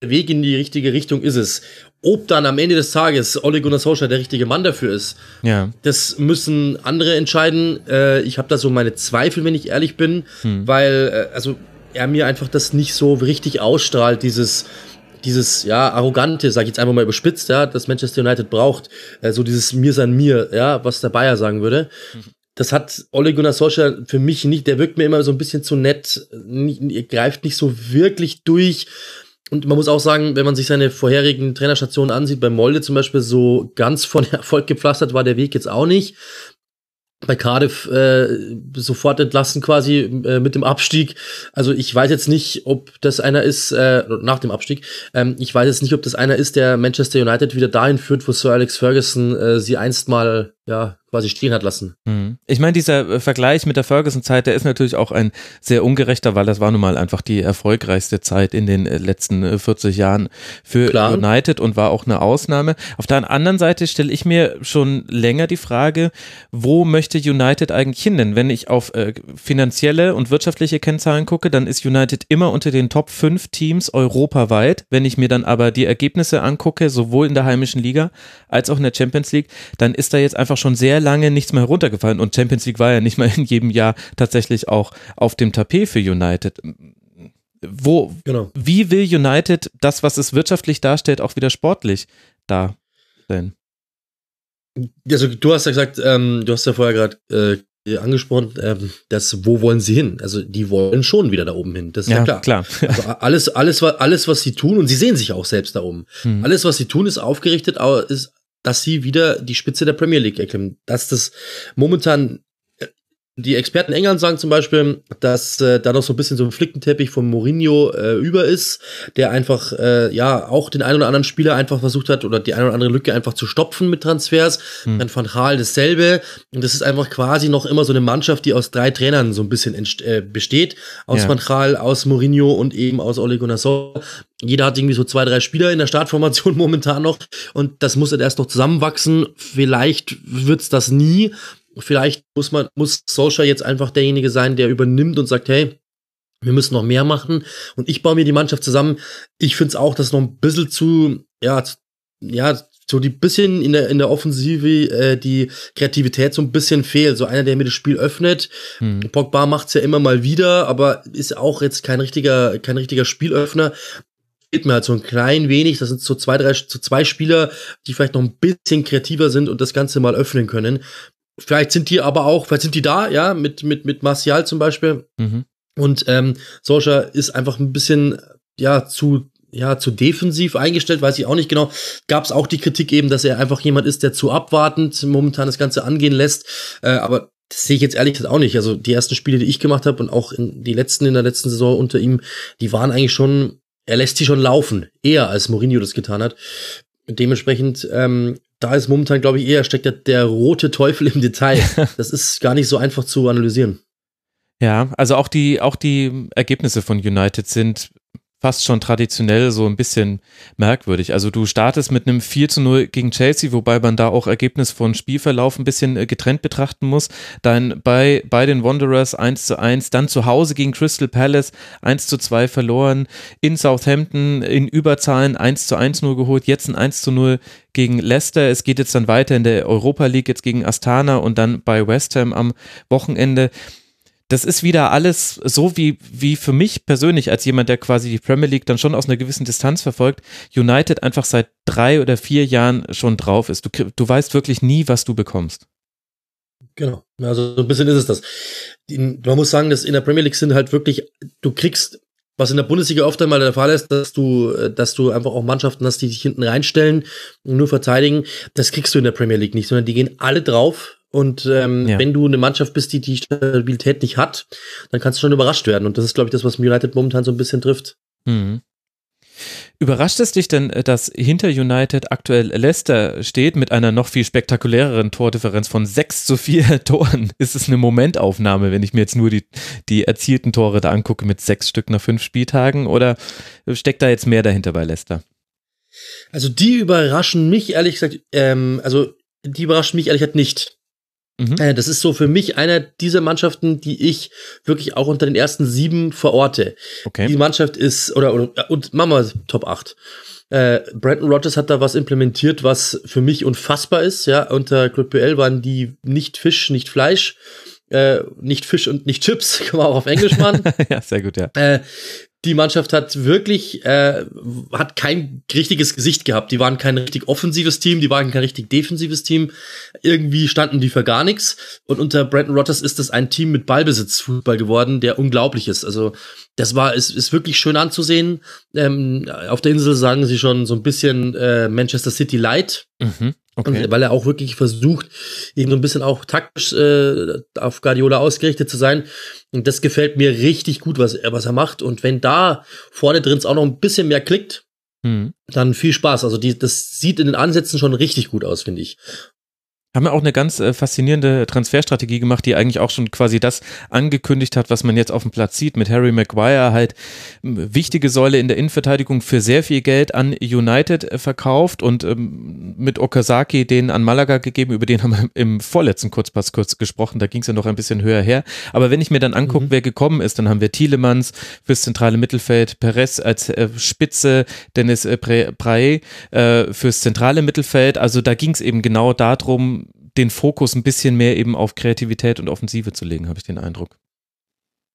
Speaker 2: Weg in die richtige Richtung ist es. Ob dann am Ende des Tages Ole Gunnar Solskjaer der richtige Mann dafür ist,
Speaker 1: ja.
Speaker 2: das müssen andere entscheiden. Äh, ich habe da so meine Zweifel, wenn ich ehrlich bin, hm. weil äh, also er mir einfach das nicht so richtig ausstrahlt, dieses dieses ja arrogante, sag ich jetzt einfach mal überspitzt, ja, das Manchester United braucht, äh, so dieses mir sein mir, ja, was der Bayer sagen würde. Das hat Ole Gunnar Solskjaer für mich nicht, der wirkt mir immer so ein bisschen zu nett, nicht, greift nicht so wirklich durch. Und man muss auch sagen, wenn man sich seine vorherigen Trainerstationen ansieht, bei Molde zum Beispiel, so ganz von Erfolg gepflastert war der Weg jetzt auch nicht. Bei Cardiff äh, sofort entlassen quasi äh, mit dem Abstieg. Also ich weiß jetzt nicht, ob das einer ist, äh, nach dem Abstieg, ähm, ich weiß jetzt nicht, ob das einer ist, der Manchester United wieder dahin führt, wo Sir Alex Ferguson äh, sie einst mal ja, quasi stehen hat lassen.
Speaker 1: Mhm. Ich meine, dieser äh, Vergleich mit der Ferguson-Zeit, der ist natürlich auch ein sehr ungerechter, weil das war nun mal einfach die erfolgreichste Zeit in den äh, letzten 40 äh, Jahren für Klar. United und war auch eine Ausnahme. Auf der anderen Seite stelle ich mir schon länger die Frage, wo möchte United eigentlich hin? Denn wenn ich auf äh, finanzielle und wirtschaftliche Kennzahlen gucke, dann ist United immer unter den Top 5 Teams europaweit. Wenn ich mir dann aber die Ergebnisse angucke, sowohl in der heimischen Liga als auch in der Champions League, dann ist da jetzt einfach schon sehr lange nichts mehr heruntergefallen und Champions League war ja nicht mal in jedem Jahr tatsächlich auch auf dem Tapet für United. Wo, genau. wie will United das, was es wirtschaftlich darstellt, auch wieder sportlich darstellen?
Speaker 2: Also du hast ja gesagt, ähm, du hast ja vorher gerade äh, angesprochen, ähm, dass wo wollen sie hin? Also die wollen schon wieder da oben hin. Das ist ja, ja klar. klar. also alles, alles, alles, was sie tun und sie sehen sich auch selbst da oben. Hm. Alles, was sie tun, ist aufgerichtet, ist dass sie wieder die Spitze der Premier League erklimmen. Dass das momentan die Experten in England sagen zum Beispiel, dass äh, da noch so ein bisschen so ein Flickenteppich von Mourinho äh, über ist, der einfach äh, ja auch den einen oder anderen Spieler einfach versucht hat oder die eine oder andere Lücke einfach zu stopfen mit Transfers. Hm. Dann Van Gaal dasselbe und das ist einfach quasi noch immer so eine Mannschaft, die aus drei Trainern so ein bisschen äh, besteht, aus ja. Van Gaal, aus Mourinho und eben aus Ole Gunnar Solskjaer. Jeder hat irgendwie so zwei, drei Spieler in der Startformation momentan noch und das muss halt erst noch zusammenwachsen. Vielleicht wird's das nie, vielleicht muss man, muss Solskjaer jetzt einfach derjenige sein, der übernimmt und sagt, hey, wir müssen noch mehr machen. Und ich baue mir die Mannschaft zusammen. Ich finde es auch, dass noch ein bisschen zu, ja, ja, so die bisschen in der in der Offensive äh, die Kreativität so ein bisschen fehlt. So einer, der mir das Spiel öffnet. Hm. Pogba macht's ja immer mal wieder, aber ist auch jetzt kein richtiger kein richtiger Spielöffner. Fehlt mir halt so ein klein wenig. Das sind so zwei drei so zwei Spieler, die vielleicht noch ein bisschen kreativer sind und das Ganze mal öffnen können. Vielleicht sind die aber auch, vielleicht sind die da, ja, mit, mit, mit Martial zum Beispiel. Mhm. Und ähm, Solskjaer ist einfach ein bisschen, ja, zu, ja, zu defensiv eingestellt, weiß ich auch nicht genau. Gab es auch die Kritik eben, dass er einfach jemand ist, der zu abwartend momentan das Ganze angehen lässt. Äh, aber das sehe ich jetzt ehrlich gesagt auch nicht. Also die ersten Spiele, die ich gemacht habe und auch in, die letzten in der letzten Saison unter ihm, die waren eigentlich schon, er lässt die schon laufen, eher als Mourinho das getan hat. Dementsprechend ähm, da ist momentan, glaube ich, eher steckt der, der rote Teufel im Detail. Das ist gar nicht so einfach zu analysieren.
Speaker 1: Ja, also auch die, auch die Ergebnisse von United sind fast schon traditionell so ein bisschen merkwürdig. Also du startest mit einem 4 zu 0 gegen Chelsea, wobei man da auch Ergebnis von Spielverlauf ein bisschen äh, getrennt betrachten muss. Dann bei, bei den Wanderers 1 zu 1, dann zu Hause gegen Crystal Palace 1 zu 2 verloren, in Southampton in Überzahlen 1 zu 1 nur geholt, jetzt ein 1 zu 0 gegen Leicester. Es geht jetzt dann weiter in der Europa League, jetzt gegen Astana und dann bei West Ham am Wochenende das ist wieder alles so wie, wie für mich persönlich als jemand, der quasi die Premier League dann schon aus einer gewissen Distanz verfolgt, United einfach seit drei oder vier Jahren schon drauf ist. Du, du weißt wirklich nie, was du bekommst.
Speaker 2: Genau, also so ein bisschen ist es das. Man muss sagen, dass in der Premier League sind halt wirklich, du kriegst, was in der Bundesliga oft einmal der Fall ist, dass du, dass du einfach auch Mannschaften hast, die dich hinten reinstellen und nur verteidigen. Das kriegst du in der Premier League nicht, sondern die gehen alle drauf und ähm, ja. wenn du eine Mannschaft bist, die die Stabilität nicht hat, dann kannst du schon überrascht werden. Und das ist, glaube ich, das, was United momentan so ein bisschen trifft. Mhm.
Speaker 1: Überrascht es dich denn, dass hinter United aktuell Leicester steht mit einer noch viel spektakuläreren Tordifferenz von 6 zu 4 Toren? Ist es eine Momentaufnahme, wenn ich mir jetzt nur die, die erzielten Tore da angucke mit sechs Stück nach fünf Spieltagen? Oder steckt da jetzt mehr dahinter bei Leicester?
Speaker 2: Also die überraschen mich ehrlich gesagt, ähm, also die überraschen mich ehrlich gesagt nicht. Mhm. Äh, das ist so für mich einer dieser Mannschaften, die ich wirklich auch unter den ersten sieben verorte. Okay. Die Mannschaft ist, oder, oder und machen wir Top 8. Äh, Brandon Rogers hat da was implementiert, was für mich unfassbar ist. Ja, unter Club BL waren die nicht Fisch, nicht Fleisch. Äh, nicht Fisch und nicht Chips, kann man auch auf Englisch machen.
Speaker 1: ja, sehr gut, ja.
Speaker 2: Äh, die Mannschaft hat wirklich, äh, hat kein richtiges Gesicht gehabt. Die waren kein richtig offensives Team, die waren kein richtig defensives Team. Irgendwie standen die für gar nichts. Und unter Brandon Rogers ist das ein Team mit Ballbesitzfußball geworden, der unglaublich ist. Also das war, ist, ist wirklich schön anzusehen. Ähm, auf der Insel sagen sie schon so ein bisschen äh, Manchester City Light. Mhm. Okay. Und weil er auch wirklich versucht, eben so ein bisschen auch taktisch äh, auf Guardiola ausgerichtet zu sein. Und das gefällt mir richtig gut, was er, was er macht. Und wenn da vorne drin auch noch ein bisschen mehr klickt, mhm. dann viel Spaß. Also die, das sieht in den Ansätzen schon richtig gut aus, finde ich
Speaker 1: haben ja auch eine ganz äh, faszinierende Transferstrategie gemacht, die eigentlich auch schon quasi das angekündigt hat, was man jetzt auf dem Platz sieht, mit Harry Maguire halt wichtige Säule in der Innenverteidigung für sehr viel Geld an United äh, verkauft und ähm, mit Okazaki den an Malaga gegeben, über den haben wir im vorletzten Kurzpass kurz gesprochen, da ging es ja noch ein bisschen höher her. Aber wenn ich mir dann angucke, mhm. wer gekommen ist, dann haben wir Thielemanns fürs zentrale Mittelfeld, Perez als äh, Spitze, Dennis äh, Prae äh, fürs zentrale Mittelfeld, also da ging es eben genau darum, den Fokus ein bisschen mehr eben auf Kreativität und Offensive zu legen, habe ich den Eindruck.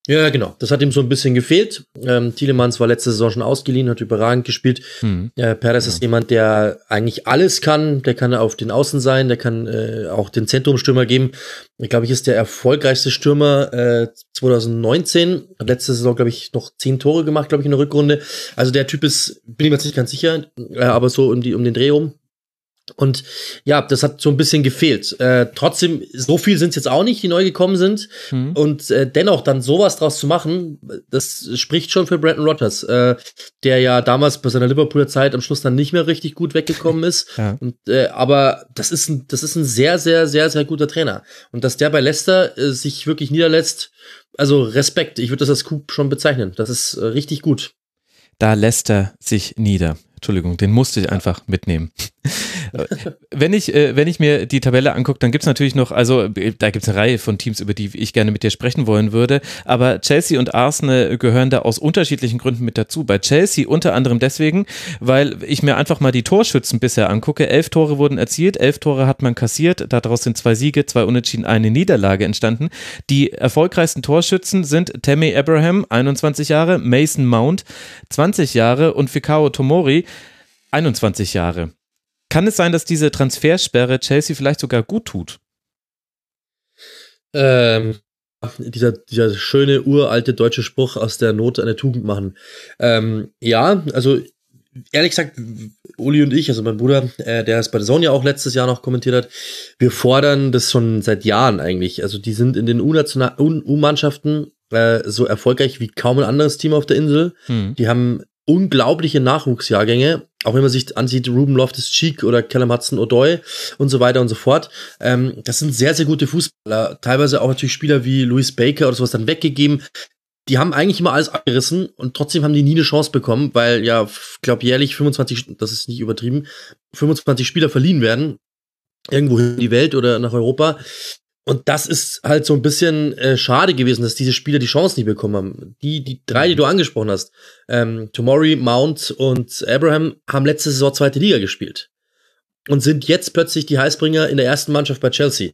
Speaker 2: Ja, genau. Das hat ihm so ein bisschen gefehlt. Ähm, Thielemanns war letzte Saison schon ausgeliehen, hat überragend gespielt. Mhm. Äh, Perez ja. ist jemand, der eigentlich alles kann. Der kann auf den Außen sein, der kann äh, auch den Zentrumstürmer geben. Ich glaube, ich ist der erfolgreichste Stürmer äh, 2019. Hat letzte Saison, glaube ich, noch zehn Tore gemacht, glaube ich, in der Rückrunde. Also der Typ ist, bin ich mir jetzt nicht ganz sicher, äh, aber so um, die, um den Dreh rum. Und ja, das hat so ein bisschen gefehlt. Äh, trotzdem, so viel sind es jetzt auch nicht, die neu gekommen sind. Mhm. Und äh, dennoch dann sowas draus zu machen, das spricht schon für Brandon Rodgers, äh, der ja damals bei seiner Liverpooler Zeit am Schluss dann nicht mehr richtig gut weggekommen ist. ja. Und, äh, aber das ist, ein, das ist ein sehr, sehr, sehr, sehr guter Trainer. Und dass der bei Leicester äh, sich wirklich niederlässt, also Respekt, ich würde das als Coup schon bezeichnen. Das ist äh, richtig gut.
Speaker 1: Da lässt er sich nieder. Entschuldigung, den musste ich einfach mitnehmen. Wenn ich, äh, wenn ich mir die Tabelle angucke, dann gibt es natürlich noch, also äh, da gibt es eine Reihe von Teams, über die ich gerne mit dir sprechen wollen würde. Aber Chelsea und Arsenal gehören da aus unterschiedlichen Gründen mit dazu. Bei Chelsea unter anderem deswegen, weil ich mir einfach mal die Torschützen bisher angucke. Elf Tore wurden erzielt, elf Tore hat man kassiert. Daraus sind zwei Siege, zwei Unentschieden, eine Niederlage entstanden. Die erfolgreichsten Torschützen sind Tammy Abraham, 21 Jahre, Mason Mount, 20 Jahre und Fikao Tomori, 21 Jahre. Kann es sein, dass diese Transfersperre Chelsea vielleicht sogar gut tut?
Speaker 2: Ähm, dieser, dieser schöne uralte deutsche Spruch aus der Not eine Tugend machen. Ähm, ja, also ehrlich gesagt, Uli und ich, also mein Bruder, äh, der es bei der Sonja auch letztes Jahr noch kommentiert hat, wir fordern das schon seit Jahren eigentlich. Also die sind in den U-Mannschaften äh, so erfolgreich wie kaum ein anderes Team auf der Insel. Hm. Die haben unglaubliche Nachwuchsjahrgänge, auch wenn man sich ansieht, Ruben Loftus-Cheek oder Callum Hudson-Odoi und so weiter und so fort. Ähm, das sind sehr, sehr gute Fußballer. Teilweise auch natürlich Spieler wie Louis Baker oder sowas dann weggegeben. Die haben eigentlich immer alles abgerissen und trotzdem haben die nie eine Chance bekommen, weil ja, glaube jährlich 25, das ist nicht übertrieben, 25 Spieler verliehen werden irgendwo in die Welt oder nach Europa. Und das ist halt so ein bisschen äh, schade gewesen, dass diese Spieler die Chance nicht bekommen haben. Die, die drei, die du angesprochen hast, ähm, Tomori, Mount und Abraham, haben letzte Saison zweite Liga gespielt. Und sind jetzt plötzlich die Heißbringer in der ersten Mannschaft bei Chelsea.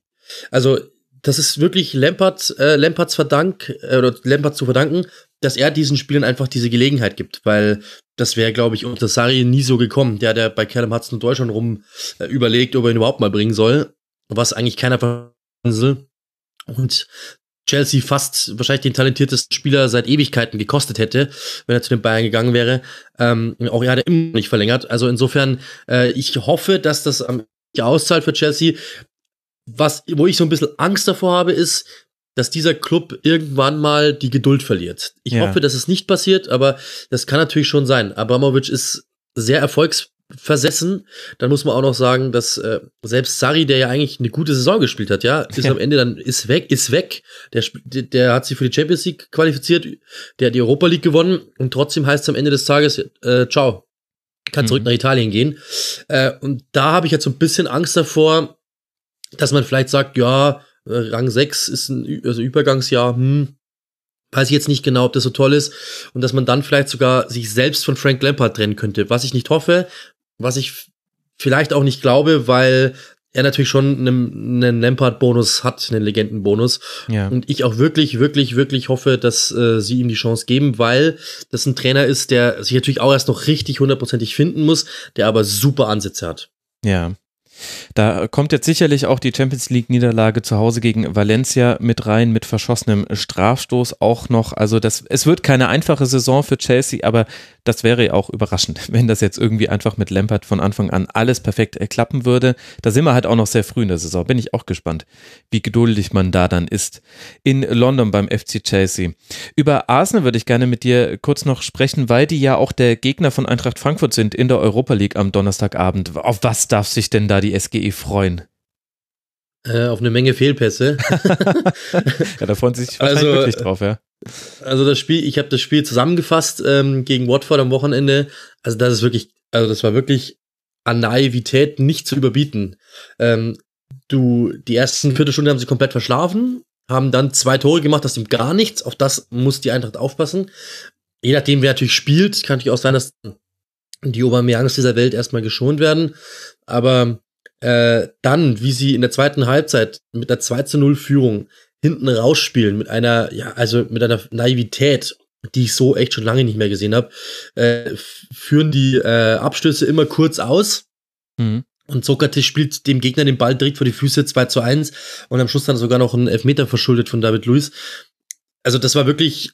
Speaker 2: Also, das ist wirklich Lampard, äh, Lampards Verdank, äh, oder Lampard zu verdanken, dass er diesen Spielern einfach diese Gelegenheit gibt, weil das wäre, glaube ich, unter Sari nie so gekommen. Der, der bei Callum Hudson und Deutschland rum äh, überlegt, ob er ihn überhaupt mal bringen soll. Was eigentlich keiner Insel. Und Chelsea fast wahrscheinlich den talentiertesten Spieler seit Ewigkeiten gekostet hätte, wenn er zu den Bayern gegangen wäre. Ähm, auch er hat immer nicht verlängert. Also insofern, äh, ich hoffe, dass das am auszahlt für Chelsea. Was, wo ich so ein bisschen Angst davor habe, ist, dass dieser Club irgendwann mal die Geduld verliert. Ich ja. hoffe, dass es nicht passiert, aber das kann natürlich schon sein. Abramovic ist sehr erfolgs versessen. Dann muss man auch noch sagen, dass äh, selbst Sari, der ja eigentlich eine gute Saison gespielt hat, ja, ist ja. am Ende dann ist weg, ist weg. Der, der hat sich für die Champions League qualifiziert, der hat die Europa League gewonnen und trotzdem heißt es am Ende des Tages, äh, ciao, kann zurück mhm. nach Italien gehen. Äh, und da habe ich jetzt so ein bisschen Angst davor, dass man vielleicht sagt, ja, Äh, Rang 6 ist ein also Übergangsjahr, hm, weiß ich jetzt nicht genau, ob das so toll ist und dass man dann vielleicht sogar sich selbst von Frank Lampard trennen könnte, was ich nicht hoffe, was ich vielleicht auch nicht glaube, weil er natürlich schon einen, einen Lampard-Bonus hat, einen Legenden-Bonus. Ja. Und ich auch wirklich, wirklich, wirklich hoffe, dass äh, sie ihm die Chance geben, weil das ein Trainer ist, der sich natürlich auch erst noch richtig hundertprozentig finden muss, der aber super Ansätze hat.
Speaker 1: Ja, da kommt jetzt sicherlich auch die Champions League Niederlage zu Hause gegen Valencia mit rein, mit verschossenem Strafstoß auch noch. Also das, es wird keine einfache Saison für Chelsea, aber das wäre ja auch überraschend, wenn das jetzt irgendwie einfach mit Lampard von Anfang an alles perfekt klappen würde. Da sind wir halt auch noch sehr früh in der Saison. Bin ich auch gespannt, wie geduldig man da dann ist. In London beim FC Chelsea. Über Arsenal würde ich gerne mit dir kurz noch sprechen, weil die ja auch der Gegner von Eintracht Frankfurt sind in der Europa League am Donnerstagabend. Auf was darf sich denn da die SGE freuen?
Speaker 2: Äh, auf eine Menge Fehlpässe.
Speaker 1: ja, da freuen sie sich wahrscheinlich also, wirklich drauf, ja.
Speaker 2: Also das Spiel, ich habe das Spiel zusammengefasst ähm, gegen Watford am Wochenende. Also das ist wirklich, also das war wirklich an Naivität nicht zu überbieten. Ähm, du, die ersten Viertelstunde haben sie komplett verschlafen, haben dann zwei Tore gemacht, das nimmt gar nichts. Auf das muss die Eintracht aufpassen. Je nachdem, wer natürlich spielt, kann natürlich auch sein, dass die Aubameyangs dieser Welt erstmal geschont werden. Aber äh, dann, wie sie in der zweiten Halbzeit mit einer 2 zu 0 Führung hinten rausspielen, mit einer, ja, also mit einer Naivität, die ich so echt schon lange nicht mehr gesehen habe, äh, führen die äh, Abstöße immer kurz aus. Mhm. Und Sokrates spielt dem Gegner den Ball direkt vor die Füße 2 zu 1 und am Schluss dann sogar noch einen Elfmeter verschuldet von David Luiz. Also das war wirklich,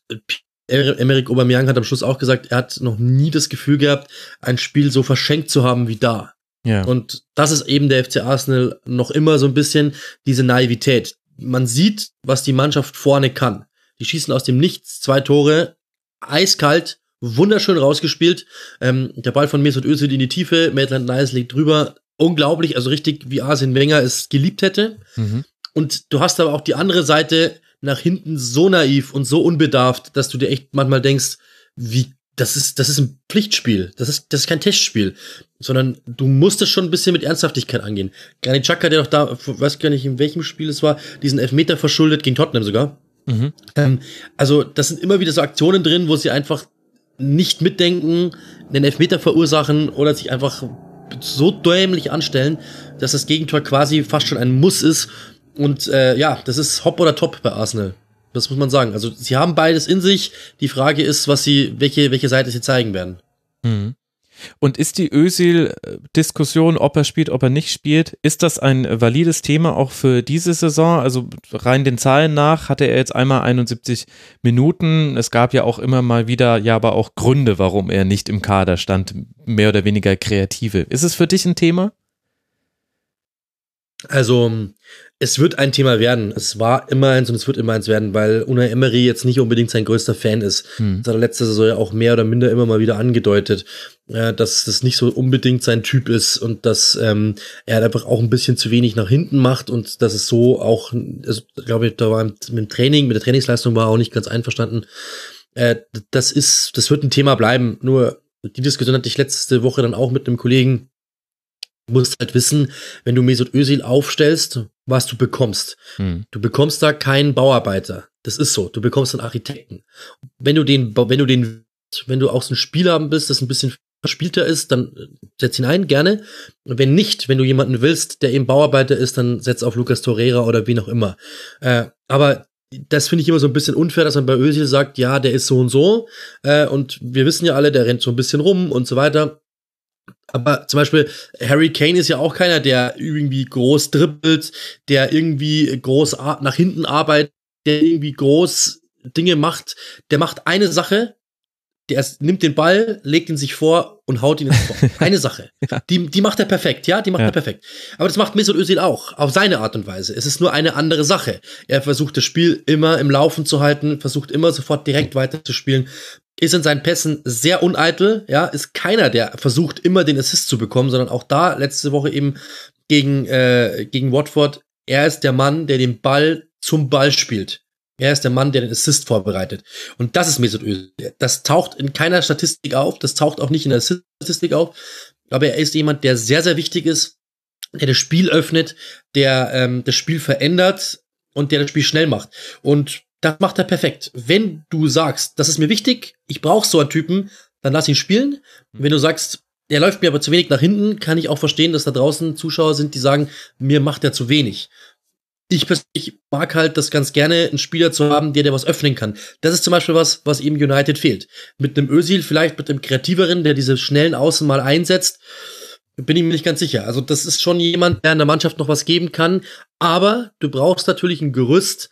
Speaker 2: Emerick Aubameyang hat am Schluss auch gesagt, er hat noch nie das Gefühl gehabt, ein Spiel so verschenkt zu haben wie da. Ja. Und das ist eben der FC Arsenal noch immer so ein bisschen diese Naivität. Man sieht, was die Mannschaft vorne kann. Die schießen aus dem Nichts zwei Tore, eiskalt, wunderschön rausgespielt. Ähm, der Ball von Mesut Özil in die Tiefe, Maitland Niles liegt drüber. Unglaublich, also richtig, wie Arsene Wenger es geliebt hätte. Mhm. Und du hast aber auch die andere Seite nach hinten so naiv und so unbedarft, dass du dir echt manchmal denkst, wie das ist, das ist ein Pflichtspiel. Das ist, das ist kein Testspiel. Sondern du musst es schon ein bisschen mit Ernsthaftigkeit angehen. Granit Xhaka, der doch da, weiß gar nicht, in welchem Spiel es war, diesen Elfmeter verschuldet gegen Tottenham sogar. Mhm. Ähm, also, das sind immer wieder so Aktionen drin, wo sie einfach nicht mitdenken, einen Elfmeter verursachen oder sich einfach so dämlich anstellen, dass das Gegentor quasi fast schon ein Muss ist. Und äh, ja, das ist hopp oder top bei Arsenal. Das muss man sagen. Also sie haben beides in sich. Die Frage ist, was sie, welche, welche Seite sie zeigen werden.
Speaker 1: Mhm. Und ist die Özil-Diskussion, ob er spielt, ob er nicht spielt, ist das ein valides Thema auch für diese Saison? Also rein den Zahlen nach hatte er jetzt einmal 71 Minuten. Es gab ja auch immer mal wieder, ja, aber auch Gründe, warum er nicht im Kader stand, mehr oder weniger kreative. Ist es für dich ein Thema?
Speaker 2: Also es wird ein Thema werden. Es war immer eins und es wird immer eins werden, weil Unai Emery jetzt nicht unbedingt sein größter Fan ist. Hm. Das hat er letzte Saison ja auch mehr oder minder immer mal wieder angedeutet, äh, dass das nicht so unbedingt sein Typ ist und dass ähm, er einfach auch ein bisschen zu wenig nach hinten macht und dass es so auch, also, glaube ich, da war mit dem Training, mit der Trainingsleistung war er auch nicht ganz einverstanden. Äh, das ist, das wird ein Thema bleiben. Nur die Diskussion hatte ich letzte Woche dann auch mit einem Kollegen, Du musst halt wissen, wenn du Mesut Özil aufstellst, was du bekommst. Hm. Du bekommst da keinen Bauarbeiter. Das ist so. Du bekommst einen Architekten. Wenn du den, wenn du den, wenn du auch so ein Spieler haben bist, das ein bisschen verspielter ist, dann äh, setz ihn ein, gerne. Und wenn nicht, wenn du jemanden willst, der eben Bauarbeiter ist, dann setz auf Lucas Torreira oder wie auch immer. Äh, aber das finde ich immer so ein bisschen unfair, dass man bei Özil sagt, ja, der ist so und so. Äh, und wir wissen ja alle, der rennt so ein bisschen rum und so weiter. Aber zum Beispiel Harry Kane ist ja auch keiner, der irgendwie groß dribbelt, der irgendwie groß nach hinten arbeitet, der irgendwie groß Dinge macht. Der macht eine Sache, der nimmt den Ball, legt ihn sich vor und haut ihn ins Tor. Eine Sache. ja. Die, die macht er perfekt, ja, die macht ja. er perfekt. Aber das macht Mesut Özil auch, auf seine Art und Weise. Es ist nur eine andere Sache. Er versucht das Spiel immer im Laufen zu halten, versucht immer sofort direkt weiterzuspielen, ist in seinen Pässen sehr uneitel, ja, ist keiner, der versucht, immer den Assist zu bekommen, sondern auch da letzte Woche eben gegen, äh, gegen Watford, er ist der Mann, der den Ball zum Ball spielt. Er ist der Mann, der den Assist vorbereitet. Und das ist Mesut Özil. Das taucht in keiner Statistik auf, das taucht auch nicht in der Statistik auf, aber er ist jemand, der sehr, sehr wichtig ist, der das Spiel öffnet, der ähm, das Spiel verändert, und der das Spiel schnell macht. Und das macht er perfekt. Wenn du sagst, das ist mir wichtig, ich brauche so einen Typen, dann lass ihn spielen. Wenn du sagst, er läuft mir aber zu wenig nach hinten, kann ich auch verstehen, dass da draußen Zuschauer sind, die sagen, mir macht er zu wenig. Ich persönlich mag halt das ganz gerne, einen Spieler zu haben, der der was öffnen kann. Das ist zum Beispiel was, was eben United fehlt. Mit einem Özil, vielleicht mit einem kreativeren, der diese schnellen Außen mal einsetzt, bin ich mir nicht ganz sicher. Also das ist schon jemand, der in der Mannschaft noch was geben kann. Aber du brauchst natürlich ein Gerüst,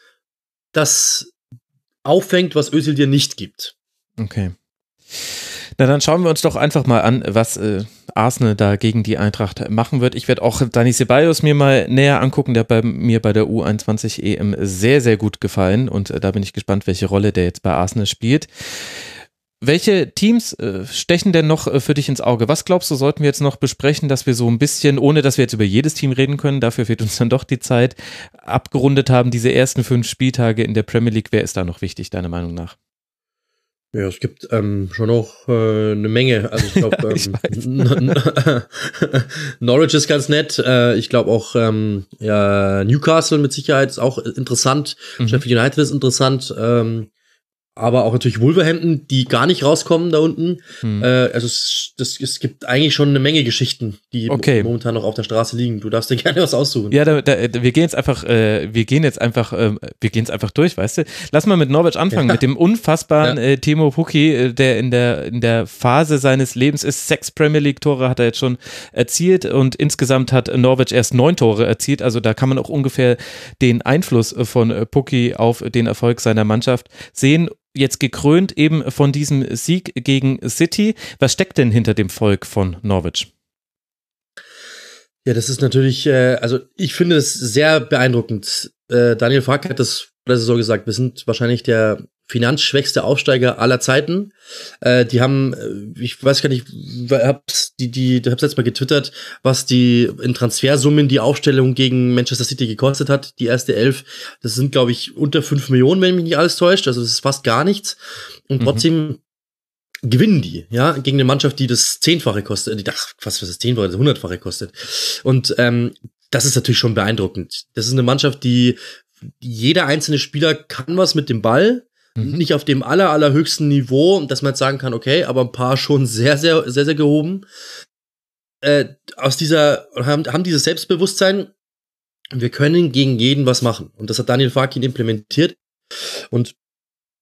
Speaker 2: das auffängt, was Özil dir nicht gibt.
Speaker 1: Okay. Na, dann schauen wir uns doch einfach mal an, was äh, Arsenal da gegen die Eintracht machen wird. Ich werde auch Dani Ceballos mir mal näher angucken. Der bei mir bei der U21 EM sehr, sehr gut gefallen und äh, da bin ich gespannt, welche Rolle der jetzt bei Arsenal spielt. Welche Teams äh, stechen denn noch äh, für dich ins Auge? Was glaubst du, sollten wir jetzt noch besprechen, dass wir so ein bisschen, ohne dass wir jetzt über jedes Team reden können, dafür fehlt uns dann doch die Zeit, abgerundet haben, diese ersten fünf Spieltage in der Premier League? Wer ist da noch wichtig, deiner Meinung nach?
Speaker 2: Ja, es gibt ähm, schon noch äh, eine Menge. Also ich glaube, ähm, Norwich ist ganz nett. Äh, ich glaube auch ähm, ja, Newcastle mit Sicherheit ist auch interessant. Mhm. Sheffield United ist interessant. Ähm, aber auch natürlich Wolverhampton, die gar nicht rauskommen da unten. Hm. Äh, also es, das, es gibt eigentlich schon eine Menge Geschichten, die okay. momentan noch auf der Straße liegen. Du darfst dir gerne was aussuchen.
Speaker 1: Ja, da, da, wir gehen jetzt einfach, äh, wir gehen jetzt einfach, äh, wir gehen jetzt einfach durch, weißt du? Lass mal mit Norwich anfangen, ja. mit dem unfassbaren ja. äh, Timo Pukki, äh, der in der in der Phase seines Lebens ist. Sechs Premier League Tore hat er jetzt schon erzielt und insgesamt hat Norwich erst neun Tore erzielt. Also da kann man auch ungefähr den Einfluss von Pukki auf den Erfolg seiner Mannschaft sehen jetzt gekrönt eben von diesem Sieg gegen City. Was steckt denn hinter dem Volk von Norwich?
Speaker 2: Ja, das ist natürlich, äh, also ich finde es sehr beeindruckend. Äh, Daniel Fark hat das so gesagt, wir sind wahrscheinlich der finanzschwächste Aufsteiger aller Zeiten. Äh, die haben, äh, ich weiß gar nicht, hab's, die, die, hab's letztes Mal getwittert, was die in Transfersummen die Aufstellung gegen Manchester City gekostet hat, die erste Elf. Das sind, glaube ich, unter fünf Millionen, wenn mich nicht alles täuscht. Also das ist fast gar nichts. Und mhm. trotzdem gewinnen die, ja, gegen eine Mannschaft, die das Zehnfache kostet, die, ach, fast was das Zehnfache, das Hundertfache kostet. Und ähm, das ist natürlich schon beeindruckend. Das ist eine Mannschaft, die jeder einzelne Spieler kann was mit dem Ball. Mhm. Nicht auf dem aller, allerhöchsten Niveau, dass man jetzt sagen kann, okay, aber ein paar schon sehr, sehr, sehr, sehr gehoben. Äh, aus dieser, haben, haben dieses Selbstbewusstsein, wir können gegen jeden was machen. Und das hat Daniel Farkin implementiert. Und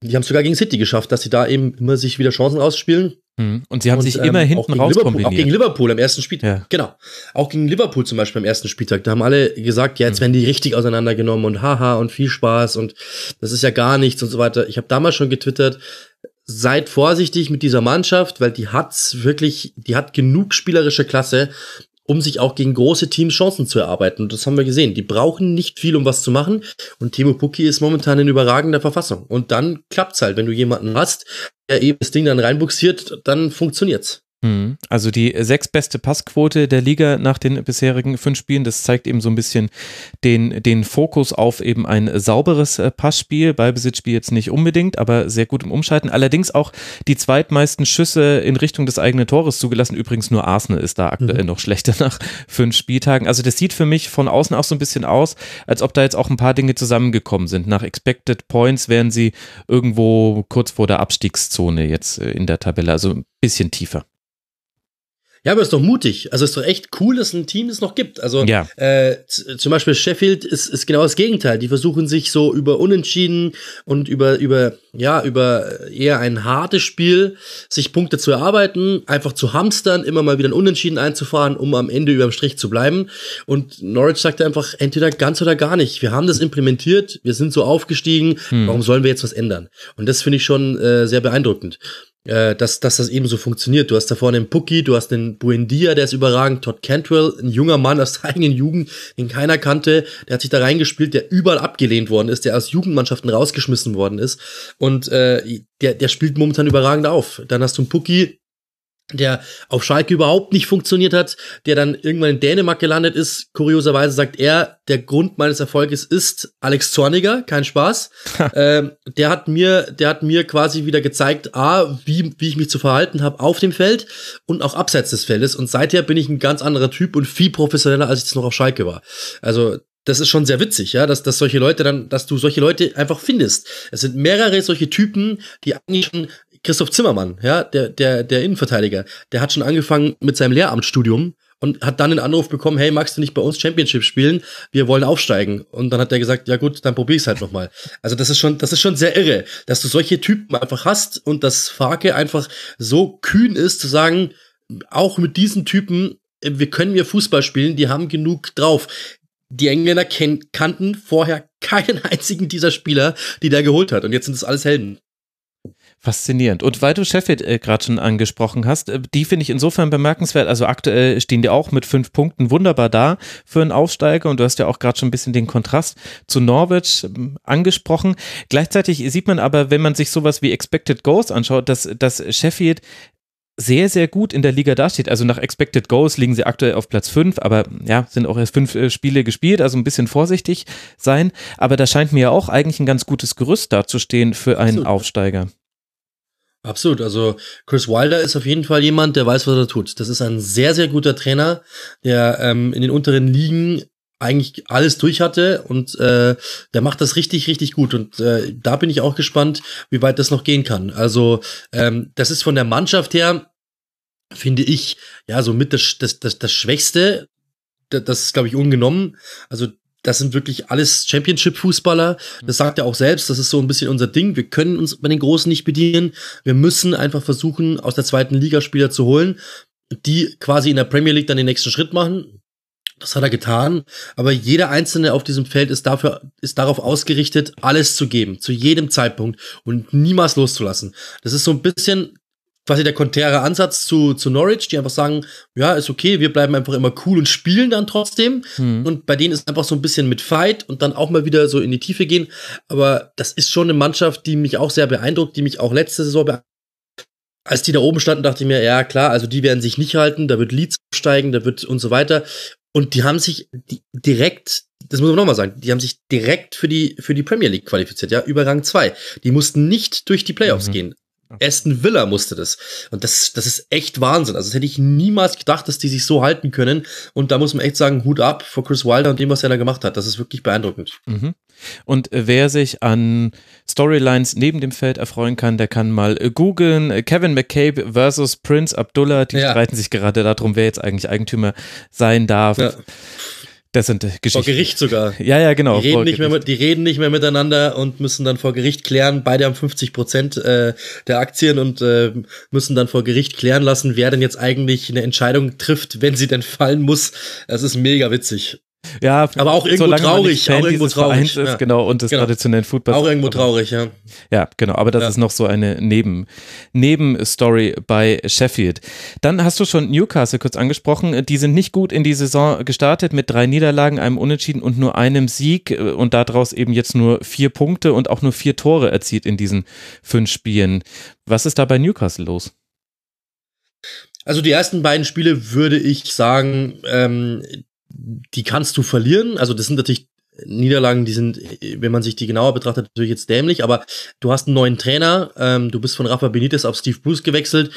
Speaker 2: die haben es sogar gegen City geschafft, dass sie da eben immer sich wieder Chancen rausspielen.
Speaker 1: Mhm. Und sie haben und, sich immer ähm, hinten raus
Speaker 2: kombiniert. Auch gegen Liverpool am ersten Spieltag. Ja. Genau. Auch gegen Liverpool zum Beispiel am ersten Spieltag. Da haben alle gesagt, ja, jetzt mhm. werden die richtig auseinandergenommen und haha und viel Spaß und das ist ja gar nichts und so weiter. Ich habe damals schon getwittert, seid vorsichtig mit dieser Mannschaft, weil die hat's wirklich, die hat genug spielerische Klasse, um sich auch gegen große Teams Chancen zu erarbeiten. Und das haben wir gesehen. Die brauchen nicht viel, um was zu machen. Und Timo Pukki ist momentan in überragender Verfassung. Und dann klappt's halt. Wenn du jemanden hast, der eben das Ding dann reinbuxiert, dann funktioniert's.
Speaker 1: Mhm. Also die sechstbeste Passquote der Liga nach den bisherigen fünf Spielen, das zeigt eben so ein bisschen den, den Fokus auf eben ein sauberes äh, Passspiel, Ballbesitzspiel jetzt nicht unbedingt, aber sehr gut im Umschalten. Allerdings auch die zweitmeisten Schüsse in Richtung des eigenen Tores zugelassen. Übrigens nur Arsenal ist da aktuell mhm. noch schlechter nach fünf Spieltagen. Also das sieht für mich von außen auch so ein bisschen aus, als ob da jetzt auch ein paar Dinge zusammengekommen sind. Nach Expected Points wären sie irgendwo kurz vor der Abstiegszone jetzt äh, in der Tabelle, also ein bisschen tiefer.
Speaker 2: Ja, aber ist doch mutig. Also ist doch echt cool, dass ein Team es noch gibt. Also ja. äh, zum Beispiel Sheffield ist, ist genau das Gegenteil. Die versuchen sich so über Unentschieden und über über ja über eher ein hartes Spiel sich Punkte zu erarbeiten, einfach zu hamstern, immer mal wieder ein Unentschieden einzufahren, um am Ende überm Strich zu bleiben. Und Norwich sagt einfach entweder ganz oder gar nicht. Wir haben das implementiert, wir sind so aufgestiegen. Hm. Warum sollen wir jetzt was ändern? Und das finde ich schon äh, sehr beeindruckend äh, dass, dass das eben so funktioniert. Du hast da vorne einen Pucki, du hast den Buendia, der ist überragend, Todd Cantwell, ein junger Mann aus der eigenen Jugend, den keiner kannte, der hat sich da reingespielt, der überall abgelehnt worden ist, der aus Jugendmannschaften rausgeschmissen worden ist und äh, der, der spielt momentan überragend auf. Dann hast du einen Pucki, der auf Schalke überhaupt nicht funktioniert hat, der dann irgendwann in Dänemark gelandet ist. Kurioserweise sagt er, der Grund meines Erfolges ist Alex Zorniger, kein Spaß. ähm, der hat mir, der hat mir quasi wieder gezeigt, a, wie, wie ich mich zu verhalten habe auf dem Feld und auch abseits des Feldes. Und seither bin ich ein ganz anderer Typ und viel professioneller, als ich es noch auf Schalke war. Also das ist schon sehr witzig, ja, dass, dass solche Leute dann, dass du solche Leute einfach findest. Es sind mehrere solche Typen, die eigentlich schon Christoph Zimmermann, ja, der, der, der Innenverteidiger, der hat schon angefangen mit seinem Lehramtsstudium und hat dann den Anruf bekommen, hey, magst du nicht bei uns Championship spielen? Wir wollen aufsteigen. Und dann hat er gesagt, ja gut, dann probier's halt nochmal. Also das ist schon, das ist schon sehr irre, dass du solche Typen einfach hast und dass Farke einfach so kühn ist zu sagen, auch mit diesen Typen, wir können wir Fußball spielen, die haben genug drauf. Die Engländer kannten vorher keinen einzigen dieser Spieler, die der geholt hat. Und jetzt sind es alles Helden.
Speaker 1: Faszinierend. Und weil du Sheffield äh, gerade schon angesprochen hast, äh, die finde ich insofern bemerkenswert. Also aktuell stehen die auch mit fünf Punkten wunderbar da für einen Aufsteiger. Und du hast ja auch gerade schon ein bisschen den Kontrast zu Norwich äh, angesprochen. Gleichzeitig sieht man aber, wenn man sich sowas wie Expected Goals anschaut, dass, dass Sheffield sehr, sehr gut in der Liga dasteht. Also nach Expected Goals liegen sie aktuell auf Platz 5, aber ja, sind auch erst fünf äh, Spiele gespielt, also ein bisschen vorsichtig sein. Aber da scheint mir ja auch eigentlich ein ganz gutes Gerüst dazustehen für einen Absolut. Aufsteiger.
Speaker 2: Absolut. Also Chris Wilder ist auf jeden Fall jemand, der weiß, was er tut. Das ist ein sehr, sehr guter Trainer, der ähm, in den unteren Ligen eigentlich alles durch hatte und äh, der macht das richtig, richtig gut. Und äh, da bin ich auch gespannt, wie weit das noch gehen kann. Also ähm, das ist von der Mannschaft her, finde ich, ja, so mit das, das, das, das Schwächste. Das ist, glaube ich, ungenommen. Also das sind wirklich alles Championship-Fußballer. Das sagt er auch selbst. Das ist so ein bisschen unser Ding. Wir können uns bei den Großen nicht bedienen. Wir müssen einfach versuchen, aus der zweiten Liga Spieler zu holen, die quasi in der Premier League dann den nächsten Schritt machen. Das hat er getan. Aber jeder Einzelne auf diesem Feld ist dafür, ist darauf ausgerichtet, alles zu geben, zu jedem Zeitpunkt und niemals loszulassen. Das ist so ein bisschen quasi der konträre Ansatz zu, zu Norwich, die einfach sagen, ja, ist okay, wir bleiben einfach immer cool und spielen dann trotzdem. Mhm. Und bei denen ist einfach so ein bisschen mit Fight und dann auch mal wieder so in die Tiefe gehen. Aber das ist schon eine Mannschaft, die mich auch sehr beeindruckt, die mich auch letzte Saison beeindruckt. Als die da oben standen, dachte ich mir, ja klar, also die werden sich nicht halten, da wird Leeds steigen, da wird und so weiter. Und die haben sich direkt, das muss man nochmal sagen, die haben sich direkt für die, für die Premier League qualifiziert, ja, über Rang 2. Die mussten nicht durch die Playoffs mhm. gehen. Aston Villa musste das. Und das, das ist echt Wahnsinn. Also das hätte ich niemals gedacht, dass die sich so halten können. Und da muss man echt sagen, Hut ab vor Chris Wilder und dem, was er da gemacht hat. Das ist wirklich beeindruckend.
Speaker 1: Mhm. Und äh, wer sich an Storylines neben dem Feld erfreuen kann, der kann mal äh, googeln. Kevin McCabe versus Prince Abdullah. Die ja. streiten sich gerade darum, wer jetzt eigentlich Eigentümer sein darf. Ja. Das sind Geschichten. Vor
Speaker 2: Gericht sogar.
Speaker 1: Ja, ja, genau.
Speaker 2: Die reden, nicht mehr, mit, die reden nicht mehr miteinander und müssen dann vor Gericht klären. Beide haben 50 Prozent äh, der Aktien und äh, müssen dann vor Gericht klären lassen, wer denn jetzt eigentlich eine Entscheidung trifft, wenn sie denn fallen muss. Das ist mega witzig.
Speaker 1: Ja,
Speaker 2: aber auch irgendwo traurig, auch irgendwo traurig.
Speaker 1: Ist, ja. Genau, und des genau. traditionellen Footballs.
Speaker 2: Auch irgendwo traurig, ja.
Speaker 1: Ja, genau, aber das ja. ist noch so eine Neben, Nebenstory bei Sheffield. Dann hast du schon Newcastle kurz angesprochen. Die sind nicht gut in die Saison gestartet mit drei Niederlagen, einem Unentschieden und nur einem Sieg und daraus eben jetzt nur vier Punkte und auch nur vier Tore erzielt in diesen fünf Spielen. Was ist da bei Newcastle los?
Speaker 2: Also die ersten beiden Spiele würde ich sagen, ähm, die kannst du verlieren. Also das sind natürlich Niederlagen, die sind, wenn man sich die genauer betrachtet, natürlich jetzt dämlich, aber du hast einen neuen Trainer, ähm, du bist von Rafa Benitez auf Steve Bruce gewechselt.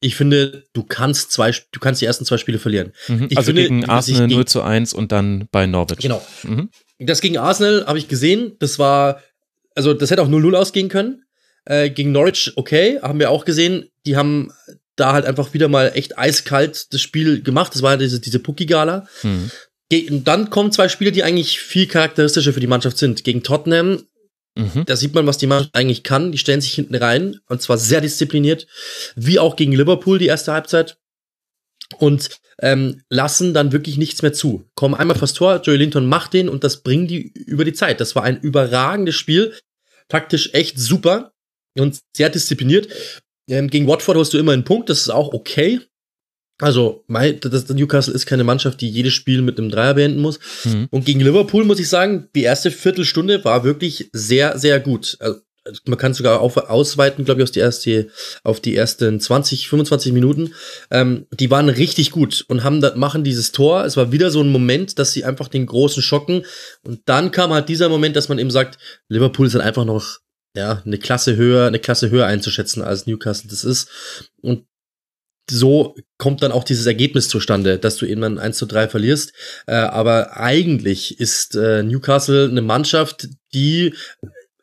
Speaker 2: Ich finde, du kannst zwei, du kannst die ersten zwei Spiele verlieren.
Speaker 1: Mhm, also
Speaker 2: finde,
Speaker 1: gegen Arsenal 0 zu 1 und dann bei Norwich.
Speaker 2: Genau. Mhm. Das gegen Arsenal habe ich gesehen. Das war, also das hätte auch 0-0 ausgehen können. Äh, gegen Norwich, okay, haben wir auch gesehen. Die haben da halt einfach wieder mal echt eiskalt das Spiel gemacht. Das war ja diese, diese Pucki-Gala. Mhm. Und dann kommen zwei Spiele, die eigentlich viel charakteristischer für die Mannschaft sind. Gegen Tottenham, mhm. da sieht man, was die Mannschaft eigentlich kann. Die stellen sich hinten rein und zwar sehr diszipliniert, wie auch gegen Liverpool die erste Halbzeit. Und ähm, lassen dann wirklich nichts mehr zu. Kommen einmal fast Tor, Joey Linton macht den und das bringen die über die Zeit. Das war ein überragendes Spiel. Taktisch echt super und sehr diszipliniert. Ähm, gegen Watford hast du immer einen Punkt, das ist auch okay. Also, mein, das, Newcastle ist keine Mannschaft, die jedes Spiel mit einem Dreier beenden muss. Mhm. Und gegen Liverpool muss ich sagen, die erste Viertelstunde war wirklich sehr, sehr gut. Also, man kann sogar auf, ausweiten, glaube ich, aus die erste, auf die ersten 20, 25 Minuten. Ähm, die waren richtig gut und haben da, machen dieses Tor. Es war wieder so ein Moment, dass sie einfach den großen schocken. Und dann kam halt dieser Moment, dass man eben sagt, Liverpool ist halt einfach noch ja, eine Klasse höher, eine Klasse höher einzuschätzen als Newcastle das ist. Und so kommt dann auch dieses Ergebnis zustande, dass du eben 1 zu 3 verlierst. Äh, aber eigentlich ist äh, Newcastle eine Mannschaft, die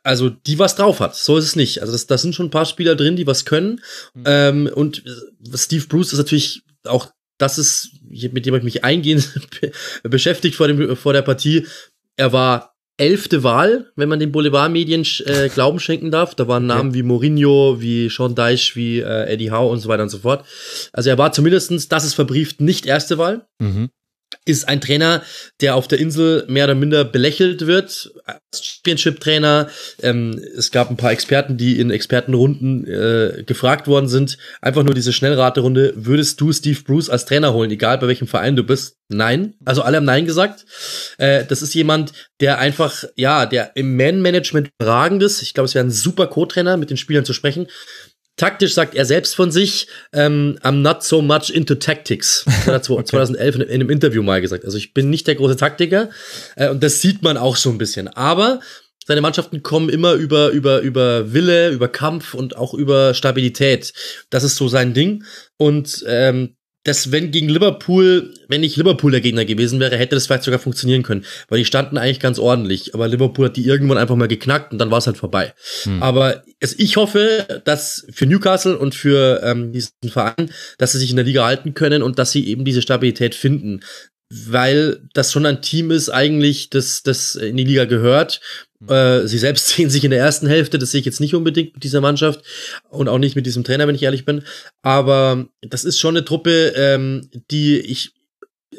Speaker 2: also die was drauf hat. So ist es nicht. Also das, das sind schon ein paar Spieler drin, die was können. Mhm. Ähm, und Steve Bruce ist natürlich auch, das ist, mit dem ich mich eingehend beschäftigt vor, dem, vor der Partie. Er war elfte Wahl, wenn man den Boulevardmedien äh, Glauben schenken darf. Da waren Namen wie Mourinho, wie Sean Deich, wie äh, Eddie Howe und so weiter und so fort. Also er war zumindestens, das ist verbrieft, nicht erste Wahl. Mhm ist ein Trainer, der auf der Insel mehr oder minder belächelt wird. Championship-Trainer. Ähm, es gab ein paar Experten, die in Expertenrunden äh, gefragt worden sind. Einfach nur diese Schnellraterunde. Würdest du Steve Bruce als Trainer holen, egal bei welchem Verein du bist? Nein. Also alle haben Nein gesagt. Äh, das ist jemand, der einfach, ja, der im Man-Management überragend ist. Ich glaube, es wäre ein super Co-Trainer, mit den Spielern zu sprechen. Taktisch sagt er selbst von sich, ähm, I'm not so much into tactics. Das hat er 2011 in, einem Interview mal gesagt. Also ich bin nicht der große Taktiker äh, und das sieht man auch so ein bisschen. Aber seine Mannschaften kommen immer über, über, über Wille, über Kampf und auch über Stabilität. Das ist so sein Ding. Und ähm, dass wenn gegen Liverpool, wenn nicht Liverpool der Gegner gewesen wäre, hätte das vielleicht sogar funktionieren können, weil die standen eigentlich ganz ordentlich, aber Liverpool hat die irgendwann einfach mal geknackt und dann war es halt vorbei. Hm. Aber es, ich hoffe, dass für Newcastle und für ähm, diesen Verein, dass sie sich in der Liga halten können und dass sie eben diese Stabilität finden weil das schon ein Team ist eigentlich, das, das in die Liga gehört. Mhm. Äh, sie selbst sehen sich in der ersten Hälfte, das sehe ich jetzt nicht unbedingt mit dieser Mannschaft und auch nicht mit diesem Trainer, wenn ich ehrlich bin. Aber das ist schon eine Truppe, ähm, die ich,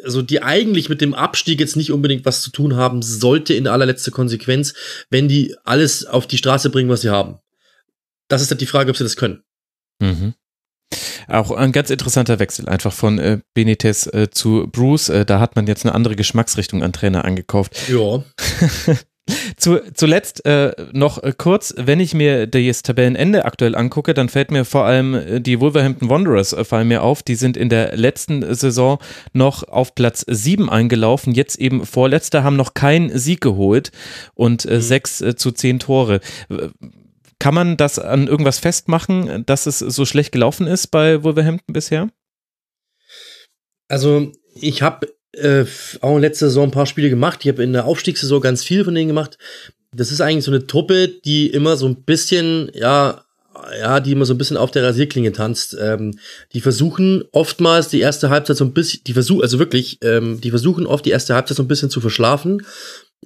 Speaker 2: also die eigentlich mit dem Abstieg jetzt nicht unbedingt was zu tun haben sollte in allerletzter Konsequenz, wenn die alles auf die Straße bringen, was sie haben. Das ist halt die Frage, ob sie das können. Mhm.
Speaker 1: Auch ein ganz interessanter Wechsel einfach von äh, Benitez äh, zu Bruce. Äh, da hat man jetzt eine andere Geschmacksrichtung an Trainer angekauft.
Speaker 2: Ja.
Speaker 1: Zu, zuletzt äh, noch äh, kurz, wenn ich mir das Tabellenende aktuell angucke, dann fällt mir vor allem äh, die Wolverhampton Wanderers fallen mir auf. Die sind in der letzten Saison noch auf Platz 7 eingelaufen, jetzt eben vorletzter, haben noch keinen Sieg geholt und mhm. 6 äh, zu 10 Tore. Kann man das an irgendwas festmachen, dass es so schlecht gelaufen ist bei Wolverhampton bisher?
Speaker 2: Also, ich habe äh, auch letzte Saison ein paar Spiele gemacht. Ich habe in der Aufstiegssaison ganz viel von denen gemacht. Das ist eigentlich so eine Truppe, die immer so ein bisschen, ja, ja, die immer so ein bisschen auf der Rasierklinge tanzt. Ähm, die versuchen oftmals die erste Halbzeit so ein bisschen, die versuchen, also wirklich, ähm, die versuchen oft die erste Halbzeit so ein bisschen zu verschlafen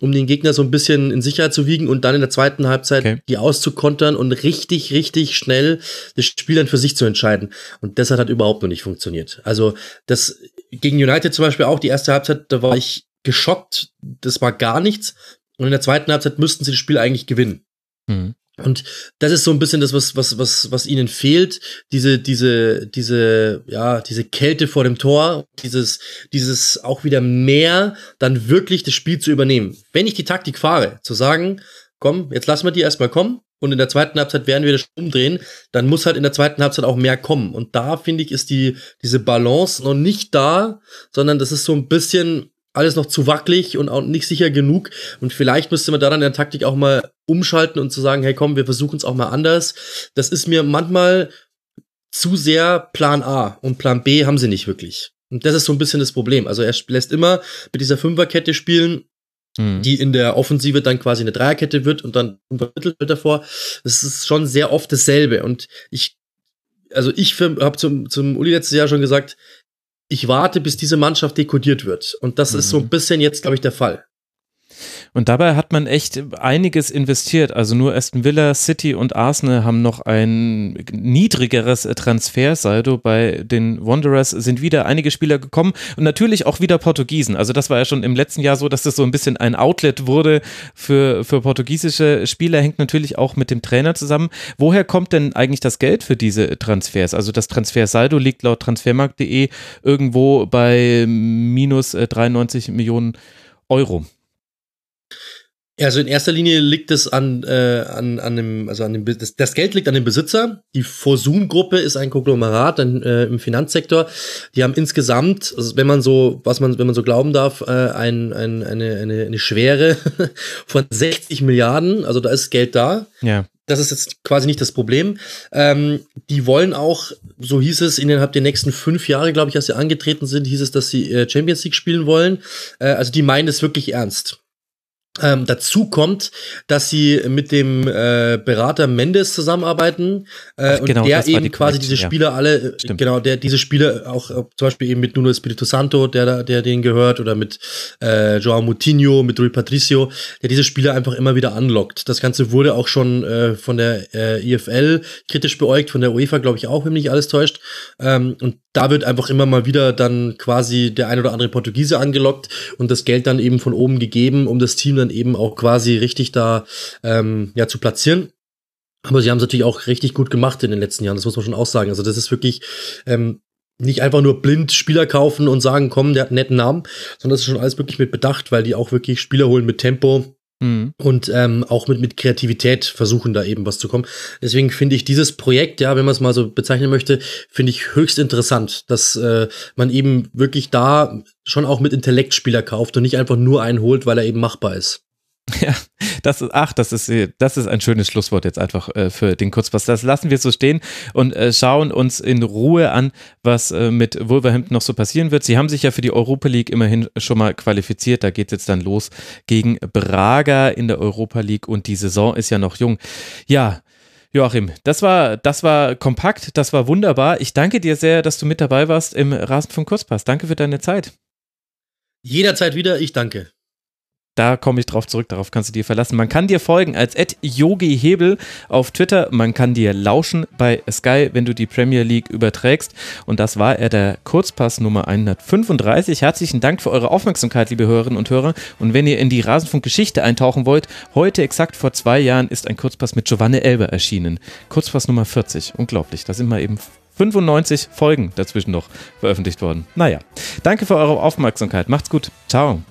Speaker 2: um den Gegner so ein bisschen in Sicherheit zu wiegen und dann in der zweiten Halbzeit okay. die auszukontern und richtig, richtig schnell das Spiel dann für sich zu entscheiden. Und das hat halt überhaupt noch nicht funktioniert. Also das gegen United zum Beispiel auch die erste Halbzeit, da war ich geschockt, das war gar nichts. Und in der zweiten Halbzeit müssten sie das Spiel eigentlich gewinnen. Mhm. Und das ist so ein bisschen das, was, was, was, was ihnen fehlt. Diese, diese, diese, ja, diese Kälte vor dem Tor, dieses, dieses auch wieder mehr, dann wirklich das Spiel zu übernehmen. Wenn ich die Taktik fahre, zu sagen, komm, jetzt lassen wir die erstmal kommen und in der zweiten Halbzeit werden wir das umdrehen, dann muss halt in der zweiten Halbzeit auch mehr kommen. Und da finde ich, ist die, diese Balance noch nicht da, sondern das ist so ein bisschen, alles noch zu wackelig und auch nicht sicher genug. Und vielleicht müsste man da dann in der Taktik auch mal umschalten und zu sagen, hey komm, wir versuchen es auch mal anders. Das ist mir manchmal zu sehr Plan A und Plan B haben sie nicht wirklich. Und das ist so ein bisschen das Problem. Also er lässt immer mit dieser Fünferkette spielen, mhm. die in der Offensive dann quasi eine Dreierkette wird und dann ein Mittelfeld davor. Das ist schon sehr oft dasselbe. Und ich, also ich habe zum, zum Uli letztes Jahr schon gesagt, ich warte, bis diese Mannschaft dekodiert wird. Und das mhm. ist so ein mhm. bisschen jetzt, glaube ich, der Fall.
Speaker 1: Und dabei hat man echt einiges investiert. Also nur Aston Villa, City und Arsenal haben noch ein niedrigeres Transfersaldo. Bei den Wanderers sind wieder einige Spieler gekommen und natürlich auch wieder Portugiesen. Also das war ja schon im letzten Jahr so, dass das so ein bisschen ein Outlet wurde für, für portugiesische Spieler. Hängt natürlich auch mit dem Trainer zusammen. Woher kommt denn eigentlich das Geld für diese Transfers? Also das Transfersaldo liegt laut transfermarkt.de irgendwo bei minus 93 Millionen Euro.
Speaker 2: Also in erster Linie liegt es an, äh, an, an dem, also an dem, das, das Geld liegt an dem Besitzer. Die Forsun-Gruppe ist ein Konglomerat ein, äh, im Finanzsektor. Die haben insgesamt, also wenn man so, was man, wenn man so glauben darf, äh, ein, ein, eine, eine, eine Schwere von 60 Milliarden. Also da ist Geld da.
Speaker 1: Ja.
Speaker 2: das ist jetzt quasi nicht das Problem. Ähm, die wollen auch, so hieß es, innerhalb der nächsten fünf Jahre, glaube ich, als sie angetreten sind, hieß es, dass sie äh, Champions League spielen wollen. Äh, also die meinen es wirklich ernst. Ähm, dazu kommt, dass sie mit dem äh, Berater Mendes zusammenarbeiten äh, Ach, genau, und der eben die quasi diese Spieler ja. alle, äh, Stimmt. genau, der diese Spieler auch äh, zum Beispiel eben mit Nuno Espirito Santo, der der denen gehört, oder mit äh, Joao Moutinho, mit Rui Patricio, der diese Spieler einfach immer wieder anlockt. Das Ganze wurde auch schon äh, von der äh, IFL kritisch beäugt, von der UEFA glaube ich auch, wenn mich nicht alles täuscht. Ähm, und da wird einfach immer mal wieder dann quasi der ein oder andere Portugiese angelockt und das Geld dann eben von oben gegeben, um das Team dann eben auch quasi richtig da ähm, ja zu platzieren. Aber sie haben es natürlich auch richtig gut gemacht in den letzten Jahren, das muss man schon auch sagen. Also das ist wirklich ähm, nicht einfach nur blind Spieler kaufen und sagen, komm, der hat einen netten Namen, sondern das ist schon alles wirklich mit Bedacht, weil die auch wirklich Spieler holen mit Tempo, Mhm. Und ähm, auch mit, mit Kreativität versuchen da eben was zu kommen. Deswegen finde ich dieses Projekt, ja, wenn man es mal so bezeichnen möchte, finde ich höchst interessant, dass äh, man eben wirklich da schon auch mit Intellektspieler kauft und nicht einfach nur einen holt, weil er eben machbar ist.
Speaker 1: Ja, das ist, ach, das ist, das ist ein schönes Schlusswort jetzt einfach äh, für den Kurzpass. Das lassen wir so stehen und äh, schauen uns in Ruhe an, was äh, mit Wolverhampton noch so passieren wird. Sie haben sich ja für die Europa League immerhin schon mal qualifiziert. Da geht es jetzt dann los gegen Braga in der Europa League und die Saison ist ja noch jung. Ja, Joachim, das war, das war kompakt, das war wunderbar. Ich danke dir sehr, dass du mit dabei warst im Rasenfunk Kurzpass. Danke für deine Zeit.
Speaker 2: Jederzeit wieder, ich danke.
Speaker 1: Da komme ich drauf zurück, darauf kannst du dir verlassen. Man kann dir folgen als Yogi Hebel auf Twitter. Man kann dir lauschen bei Sky, wenn du die Premier League überträgst. Und das war er, der Kurzpass Nummer 135. Herzlichen Dank für eure Aufmerksamkeit, liebe Hörerinnen und Hörer. Und wenn ihr in die Rasenfunk-Geschichte eintauchen wollt, heute exakt vor zwei Jahren ist ein Kurzpass mit Giovanni Elber erschienen. Kurzpass Nummer 40. Unglaublich. Da sind wir eben 95 Folgen dazwischen noch veröffentlicht worden. Naja, danke für eure Aufmerksamkeit. Macht's gut. Ciao.